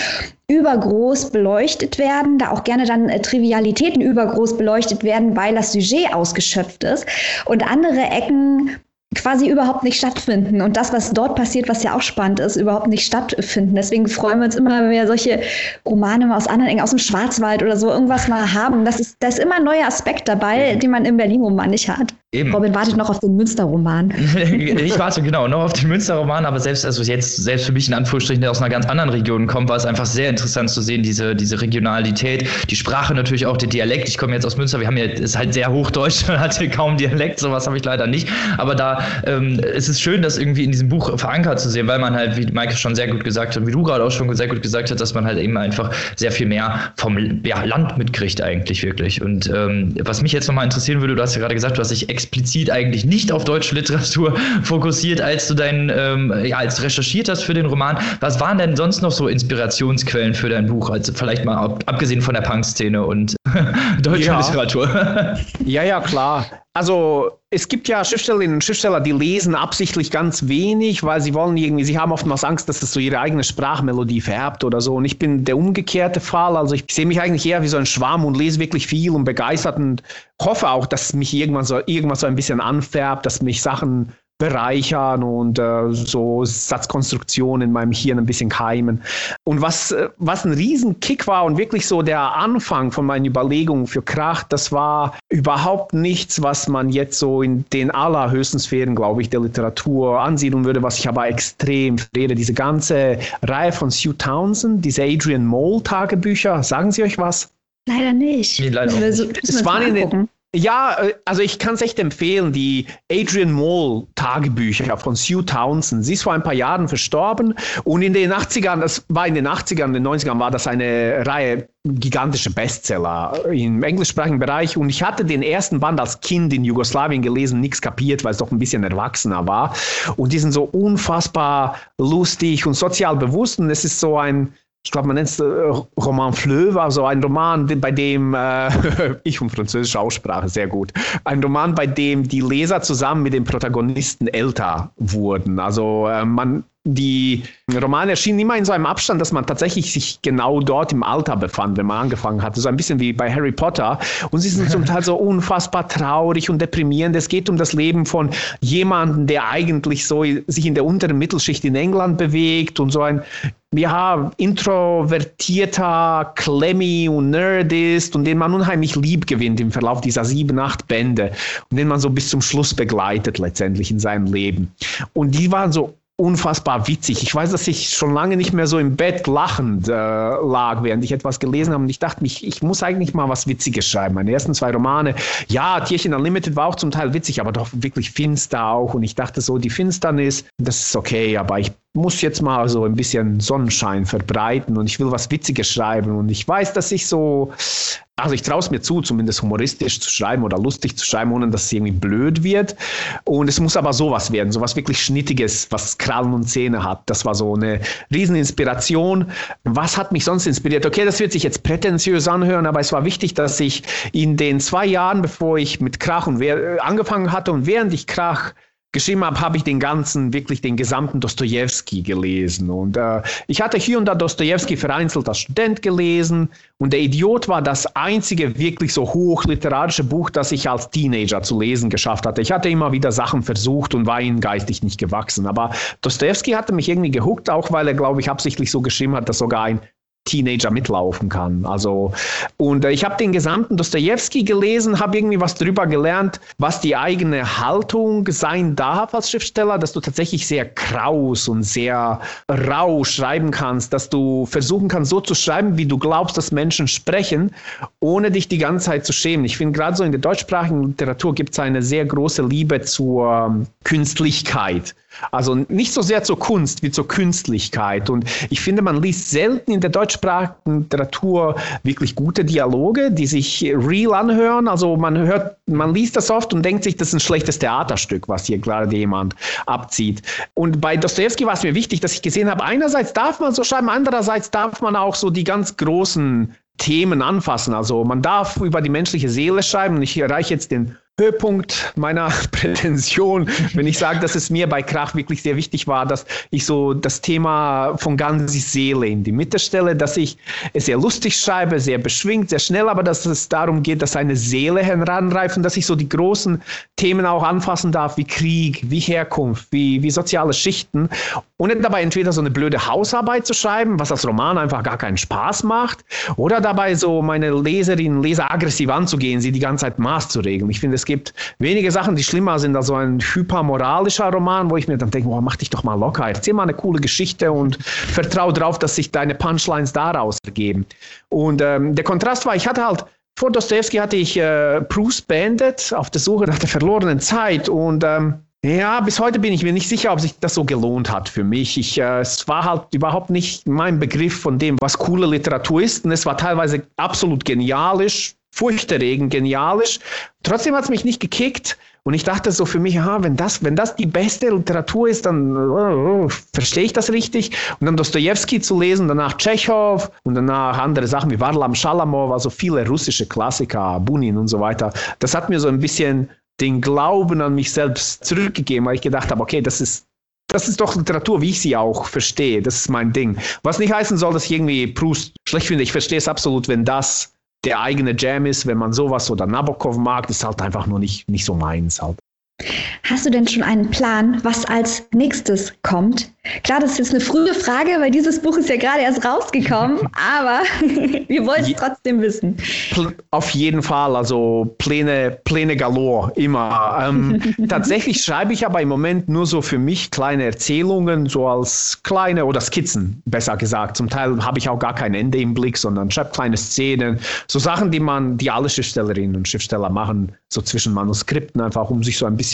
übergroß beleuchtet werden, da auch gerne dann äh, Trivialitäten übergroß beleuchtet werden, weil das Sujet ausgeschöpft ist und andere Ecken quasi überhaupt nicht stattfinden und das, was dort passiert, was ja auch spannend ist, überhaupt nicht stattfinden. Deswegen freuen wir uns immer, wenn wir solche Romane mal aus anderen Ecken, aus dem Schwarzwald oder so irgendwas mal haben. Das ist, da ist immer ein neuer Aspekt dabei, den man im Berlin-Roman nicht hat. Eben. Robin wartet noch auf den Münster-Roman. ich warte genau noch auf den Münster-Roman, aber selbst, also jetzt, selbst für mich in Anführungsstrichen, der aus einer ganz anderen Region kommt, war es einfach sehr interessant zu sehen, diese, diese Regionalität, die Sprache natürlich auch, der Dialekt. Ich komme jetzt aus Münster, wir haben ja, ist halt sehr hochdeutsch, man hat hier kaum Dialekt, sowas habe ich leider nicht. Aber da ähm, es ist schön, das irgendwie in diesem Buch verankert zu sehen, weil man halt, wie Maike schon sehr gut gesagt hat, wie du gerade auch schon sehr gut gesagt hast, dass man halt eben einfach sehr viel mehr vom ja, Land mitkriegt eigentlich wirklich. Und ähm, was mich jetzt nochmal interessieren würde, du hast ja gerade gesagt, du hast dich explizit eigentlich nicht auf deutsche Literatur fokussiert, als du dein, ähm, ja, als recherchiert hast für den Roman. Was waren denn sonst noch so Inspirationsquellen für dein Buch? Also vielleicht mal ab, abgesehen von der Punk-Szene und deutscher ja. Literatur. ja, ja, klar. Also es gibt ja Schriftstellerinnen und Schriftsteller, die lesen absichtlich ganz wenig, weil sie wollen irgendwie, sie haben oftmals Angst, dass das so ihre eigene Sprachmelodie vererbt oder so. Und ich bin der umgekehrte Fall. Also ich sehe mich eigentlich eher wie so ein Schwamm und lese wirklich viel und begeistert und hoffe auch, dass mich irgendwann so irgendwas so ein bisschen anfärbt, dass mich Sachen bereichern und äh, so Satzkonstruktionen in meinem Hirn ein bisschen keimen. Und was, äh, was ein Riesenkick war und wirklich so der Anfang von meinen Überlegungen für Krach, das war überhaupt nichts, was man jetzt so in den allerhöchsten Sphären, glaube ich, der Literatur ansiedeln würde, was ich aber extrem verehre. Diese ganze Reihe von Sue Townsend, diese Adrian Mole Tagebücher, sagen sie euch was? Leider nicht. Nee, leider nicht. Es waren in den, ja, äh, also ich kann es echt empfehlen, die Adrian Mole Tagebücher von Sue Townsend. Sie ist vor ein paar Jahren verstorben und in den 80ern, das war in den 80ern, in den 90ern war das eine Reihe gigantische Bestseller im englischsprachigen Bereich und ich hatte den ersten Band als Kind in Jugoslawien gelesen, nichts kapiert, weil es doch ein bisschen erwachsener war und die sind so unfassbar lustig und sozial bewusst und es ist so ein ich glaube, man nennt es äh, Roman Fleuve, also ein Roman, bei dem, äh, ich und französische Aussprache sehr gut, ein Roman, bei dem die Leser zusammen mit den Protagonisten älter wurden. Also äh, man die Romane erschienen immer in so einem Abstand, dass man tatsächlich sich genau dort im Alter befand, wenn man angefangen hatte. So ein bisschen wie bei Harry Potter. Und sie sind zum Teil so unfassbar traurig und deprimierend. Es geht um das Leben von jemandem, der eigentlich so sich in der unteren Mittelschicht in England bewegt und so ein ja, introvertierter Klemmi und Nerd ist und den man unheimlich lieb gewinnt im Verlauf dieser sieben, acht Bände und den man so bis zum Schluss begleitet letztendlich in seinem Leben. Und die waren so unfassbar witzig. Ich weiß, dass ich schon lange nicht mehr so im Bett lachend äh, lag, während ich etwas gelesen habe. Und ich dachte mich, ich muss eigentlich mal was Witziges schreiben. Meine ersten zwei Romane, ja, Tierchen Unlimited war auch zum Teil witzig, aber doch wirklich finster auch. Und ich dachte so, die Finsternis, das ist okay, aber ich muss jetzt mal so ein bisschen Sonnenschein verbreiten und ich will was Witziges schreiben. Und ich weiß, dass ich so also ich traue es mir zu, zumindest humoristisch zu schreiben oder lustig zu schreiben, ohne dass es irgendwie blöd wird. Und es muss aber sowas werden, sowas wirklich Schnittiges, was Krallen und Zähne hat. Das war so eine Rieseninspiration. Was hat mich sonst inspiriert? Okay, das wird sich jetzt prätentiös anhören, aber es war wichtig, dass ich in den zwei Jahren, bevor ich mit Krach und angefangen hatte und während ich Krach geschrieben habe, habe ich den ganzen, wirklich den gesamten Dostoevsky gelesen. Und äh, ich hatte hier und da Dostoevsky vereinzelt als Student gelesen. Und der Idiot war das einzige wirklich so hochliterarische Buch, das ich als Teenager zu lesen geschafft hatte. Ich hatte immer wieder Sachen versucht und war ihnen geistig nicht gewachsen. Aber Dostoevsky hatte mich irgendwie gehuckt, auch weil er, glaube ich, absichtlich so geschrieben hat, dass sogar ein Teenager mitlaufen kann. Also, und äh, ich habe den gesamten Dostoevsky gelesen, habe irgendwie was darüber gelernt, was die eigene Haltung sein darf als Schriftsteller, dass du tatsächlich sehr kraus und sehr rau schreiben kannst, dass du versuchen kannst, so zu schreiben, wie du glaubst, dass Menschen sprechen, ohne dich die ganze Zeit zu schämen. Ich finde, gerade so in der deutschsprachigen Literatur gibt es eine sehr große Liebe zur ähm, Künstlichkeit. Also nicht so sehr zur Kunst wie zur Künstlichkeit. Und ich finde, man liest selten in der deutschsprachigen Literatur wirklich gute Dialoge, die sich real anhören. Also man hört, man liest das oft und denkt sich, das ist ein schlechtes Theaterstück, was hier gerade jemand abzieht. Und bei Dostoevsky war es mir wichtig, dass ich gesehen habe, einerseits darf man so schreiben, andererseits darf man auch so die ganz großen Themen anfassen. Also man darf über die menschliche Seele schreiben. Ich erreiche jetzt den Höhepunkt meiner Prätension, wenn ich sage, dass es mir bei Krach wirklich sehr wichtig war, dass ich so das Thema von ganz Seele in die Mitte stelle, dass ich es sehr lustig schreibe, sehr beschwingt, sehr schnell, aber dass es darum geht, dass eine Seele heranreift und dass ich so die großen Themen auch anfassen darf, wie Krieg, wie Herkunft, wie, wie soziale Schichten, ohne dabei entweder so eine blöde Hausarbeit zu schreiben, was als Roman einfach gar keinen Spaß macht, oder dabei so meine Leserinnen, Leser aggressiv anzugehen, sie die ganze Zeit Maß zu regeln. Ich finde, es gibt wenige Sachen, die schlimmer sind als so ein hypermoralischer Roman, wo ich mir dann denke, boah, mach dich doch mal locker, erzähl mal eine coole Geschichte und vertraue darauf, dass sich deine Punchlines daraus ergeben. Und ähm, der Kontrast war, ich hatte halt vor Dostoevsky hatte ich äh, Bruce Bandit auf der Suche nach der verlorenen Zeit und ähm, ja, bis heute bin ich mir nicht sicher, ob sich das so gelohnt hat für mich. Ich, äh, es war halt überhaupt nicht mein Begriff von dem, was coole Literatur ist. Und es war teilweise absolut genialisch, furchterregend genialisch. Trotzdem hat es mich nicht gekickt. Und ich dachte so für mich, aha, wenn das, wenn das die beste Literatur ist, dann uh, verstehe ich das richtig. Und dann Dostoevsky zu lesen, danach Tschechow und danach andere Sachen wie Varlam Shalamov, also viele russische Klassiker, Bunin und so weiter. Das hat mir so ein bisschen den Glauben an mich selbst zurückgegeben, weil ich gedacht habe, okay, das ist das ist doch Literatur, wie ich sie auch verstehe. Das ist mein Ding. Was nicht heißen soll, dass ich irgendwie Proust schlecht finde. Ich verstehe es absolut, wenn das der eigene Jam ist, wenn man sowas oder Nabokov mag, ist halt einfach nur nicht, nicht so meins halt. Hast du denn schon einen Plan, was als nächstes kommt? Klar, das ist jetzt eine frühe Frage, weil dieses Buch ist ja gerade erst rausgekommen, aber wir wollen es trotzdem wissen. Auf jeden Fall, also Pläne, Pläne galore, immer. Ähm, tatsächlich schreibe ich aber im Moment nur so für mich kleine Erzählungen, so als kleine oder Skizzen, besser gesagt. Zum Teil habe ich auch gar kein Ende im Blick, sondern schreibe kleine Szenen, so Sachen, die man, die alle Schriftstellerinnen und Schriftsteller machen, so zwischen Manuskripten einfach, um sich so ein bisschen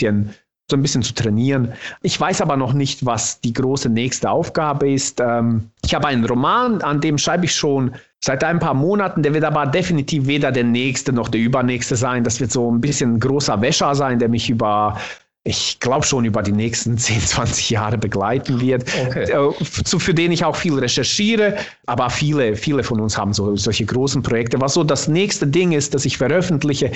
so ein bisschen zu trainieren. Ich weiß aber noch nicht, was die große nächste Aufgabe ist. Ähm, ich habe einen Roman, an dem schreibe ich schon seit ein paar Monaten. Der wird aber definitiv weder der nächste noch der übernächste sein. Das wird so ein bisschen ein großer Wäscher sein, der mich über ich glaube schon über die nächsten 10, 20 Jahre begleiten wird, okay. äh, für den ich auch viel recherchiere. Aber viele, viele von uns haben so, solche großen Projekte. Was so das nächste Ding ist, das ich veröffentliche,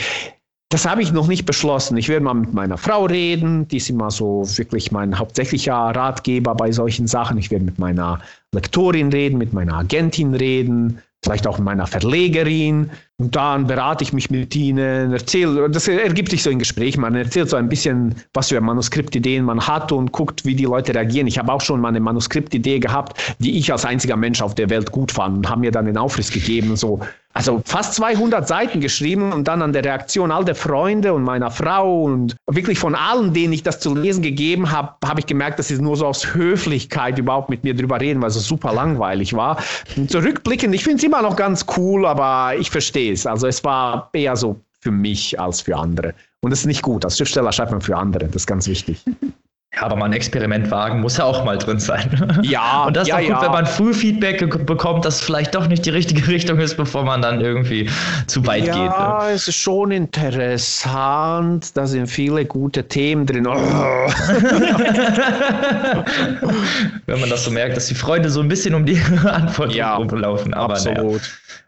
das habe ich noch nicht beschlossen. Ich werde mal mit meiner Frau reden. Die ist immer so wirklich mein hauptsächlicher Ratgeber bei solchen Sachen. Ich werde mit meiner Lektorin reden, mit meiner Agentin reden, vielleicht auch mit meiner Verlegerin. Und dann berate ich mich mit ihnen, erzähle, das ergibt sich so ein Gespräch. Man erzählt so ein bisschen, was für Manuskriptideen man hat und guckt, wie die Leute reagieren. Ich habe auch schon mal eine Manuskriptidee gehabt, die ich als einziger Mensch auf der Welt gut fand und habe mir dann den Aufriss gegeben. So, also fast 200 Seiten geschrieben und dann an der Reaktion all der Freunde und meiner Frau und wirklich von allen, denen ich das zu lesen gegeben habe, habe ich gemerkt, dass sie nur so aus Höflichkeit überhaupt mit mir drüber reden, weil es super langweilig war. Und zurückblickend, ich finde es immer noch ganz cool, aber ich verstehe es. Also es war eher so für mich als für andere. Und das ist nicht gut. Als Schriftsteller schreibt man für andere. Das ist ganz wichtig. Ja, aber mal ein Experiment wagen muss ja auch mal drin sein. Ja. Und das ist ja, auch gut, ja. wenn man früh Feedback bekommt, dass es vielleicht doch nicht die richtige Richtung ist, bevor man dann irgendwie zu weit ja, geht. Ne? Ja, es ist schon interessant. Da sind viele gute Themen drin. Oh. wenn man das so merkt, dass die Freunde so ein bisschen um die Antwort ja, rumlaufen. Aber absolut. Naja,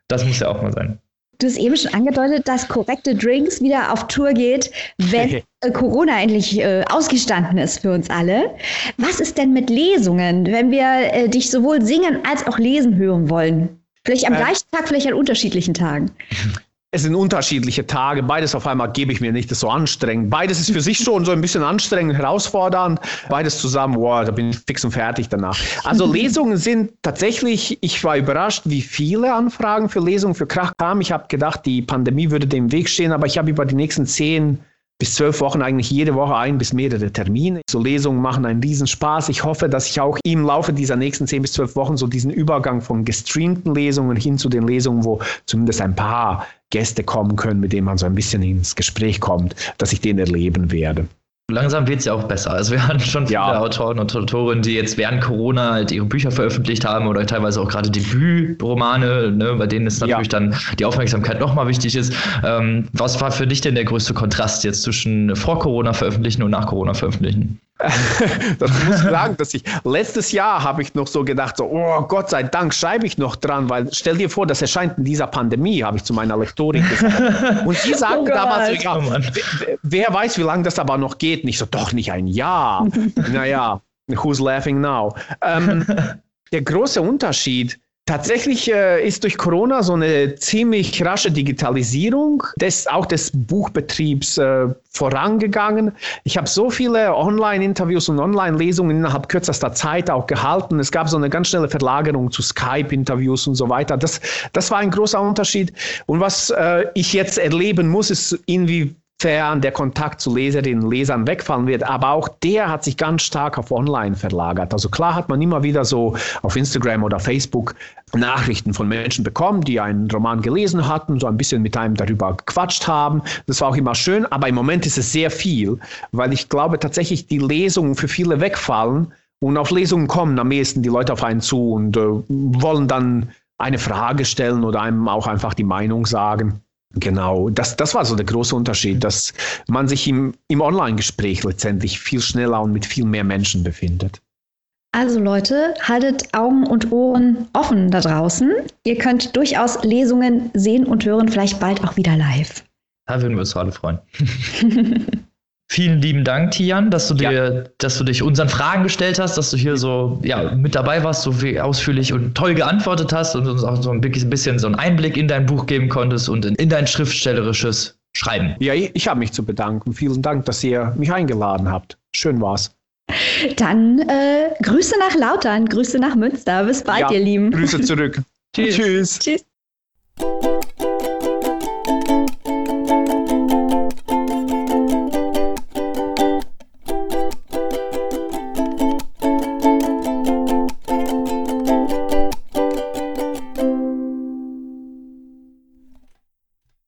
das muss ja auch mal sein. Du hast eben schon angedeutet, dass korrekte Drinks wieder auf Tour geht, wenn äh, Corona endlich äh, ausgestanden ist für uns alle. Was ist denn mit Lesungen, wenn wir äh, dich sowohl singen als auch lesen hören wollen? Vielleicht am äh. gleichen Tag, vielleicht an unterschiedlichen Tagen. es sind unterschiedliche Tage. Beides auf einmal gebe ich mir nicht, das ist so anstrengend. Beides ist für sich schon so ein bisschen anstrengend, herausfordernd. Beides zusammen, wow, da bin ich fix und fertig danach. Also Lesungen sind tatsächlich, ich war überrascht, wie viele Anfragen für Lesungen für Krach kamen. Ich habe gedacht, die Pandemie würde dem Weg stehen, aber ich habe über die nächsten zehn bis zwölf Wochen eigentlich jede Woche ein bis mehrere Termine. So Lesungen machen einen Riesenspaß. Ich hoffe, dass ich auch im Laufe dieser nächsten zehn bis zwölf Wochen so diesen Übergang von gestreamten Lesungen hin zu den Lesungen, wo zumindest ein paar Gäste kommen können, mit denen man so ein bisschen ins Gespräch kommt, dass ich den erleben werde. Langsam wird es ja auch besser. Also wir hatten schon viele ja. Autoren und Autorinnen, die jetzt während Corona halt ihre Bücher veröffentlicht haben oder teilweise auch gerade Debütromane, ne, bei denen es natürlich ja. dann die Aufmerksamkeit nochmal wichtig ist. Ähm, was war für dich denn der größte Kontrast jetzt zwischen vor Corona veröffentlichen und nach Corona veröffentlichen? das muss ich sagen, dass ich letztes Jahr habe ich noch so gedacht, so, oh Gott sei Dank schreibe ich noch dran, weil stell dir vor, das erscheint in dieser Pandemie, habe ich zu meiner Lektorin gesagt. Und sie sagte oh damals, so, ja, oh wer, wer weiß, wie lange das aber noch geht. Nicht so, doch nicht ein Jahr. naja, who's laughing now? Ähm, der große Unterschied Tatsächlich äh, ist durch Corona so eine ziemlich rasche Digitalisierung des, auch des Buchbetriebs äh, vorangegangen. Ich habe so viele Online-Interviews und Online-Lesungen innerhalb kürzester Zeit auch gehalten. Es gab so eine ganz schnelle Verlagerung zu Skype-Interviews und so weiter. Das, das war ein großer Unterschied. Und was äh, ich jetzt erleben muss, ist, inwie, inwiefern der Kontakt zu Leserinnen und Lesern wegfallen wird. Aber auch der hat sich ganz stark auf Online verlagert. Also klar hat man immer wieder so auf Instagram oder Facebook Nachrichten von Menschen bekommen, die einen Roman gelesen hatten, so ein bisschen mit einem darüber gequatscht haben. Das war auch immer schön, aber im Moment ist es sehr viel, weil ich glaube tatsächlich die Lesungen für viele wegfallen und auf Lesungen kommen am ehesten die Leute auf einen zu und äh, wollen dann eine Frage stellen oder einem auch einfach die Meinung sagen. Genau, das, das war so der große Unterschied, dass man sich im, im Online-Gespräch letztendlich viel schneller und mit viel mehr Menschen befindet. Also Leute, haltet Augen und Ohren offen da draußen. Ihr könnt durchaus Lesungen sehen und hören, vielleicht bald auch wieder live. Da würden wir uns alle freuen. Vielen lieben Dank, Tian, dass du dir, ja. dass du dich unseren Fragen gestellt hast, dass du hier so ja, mit dabei warst, so viel ausführlich und toll geantwortet hast und uns auch so ein bisschen so einen Einblick in dein Buch geben konntest und in, in dein schriftstellerisches Schreiben. Ja, ich, ich habe mich zu bedanken. Vielen Dank, dass ihr mich eingeladen habt. Schön war's. Dann äh, Grüße nach Lautern, Grüße nach Münster. Bis bald, ja, ihr Lieben. Grüße zurück. Tschüss. Tschüss. Tschüss.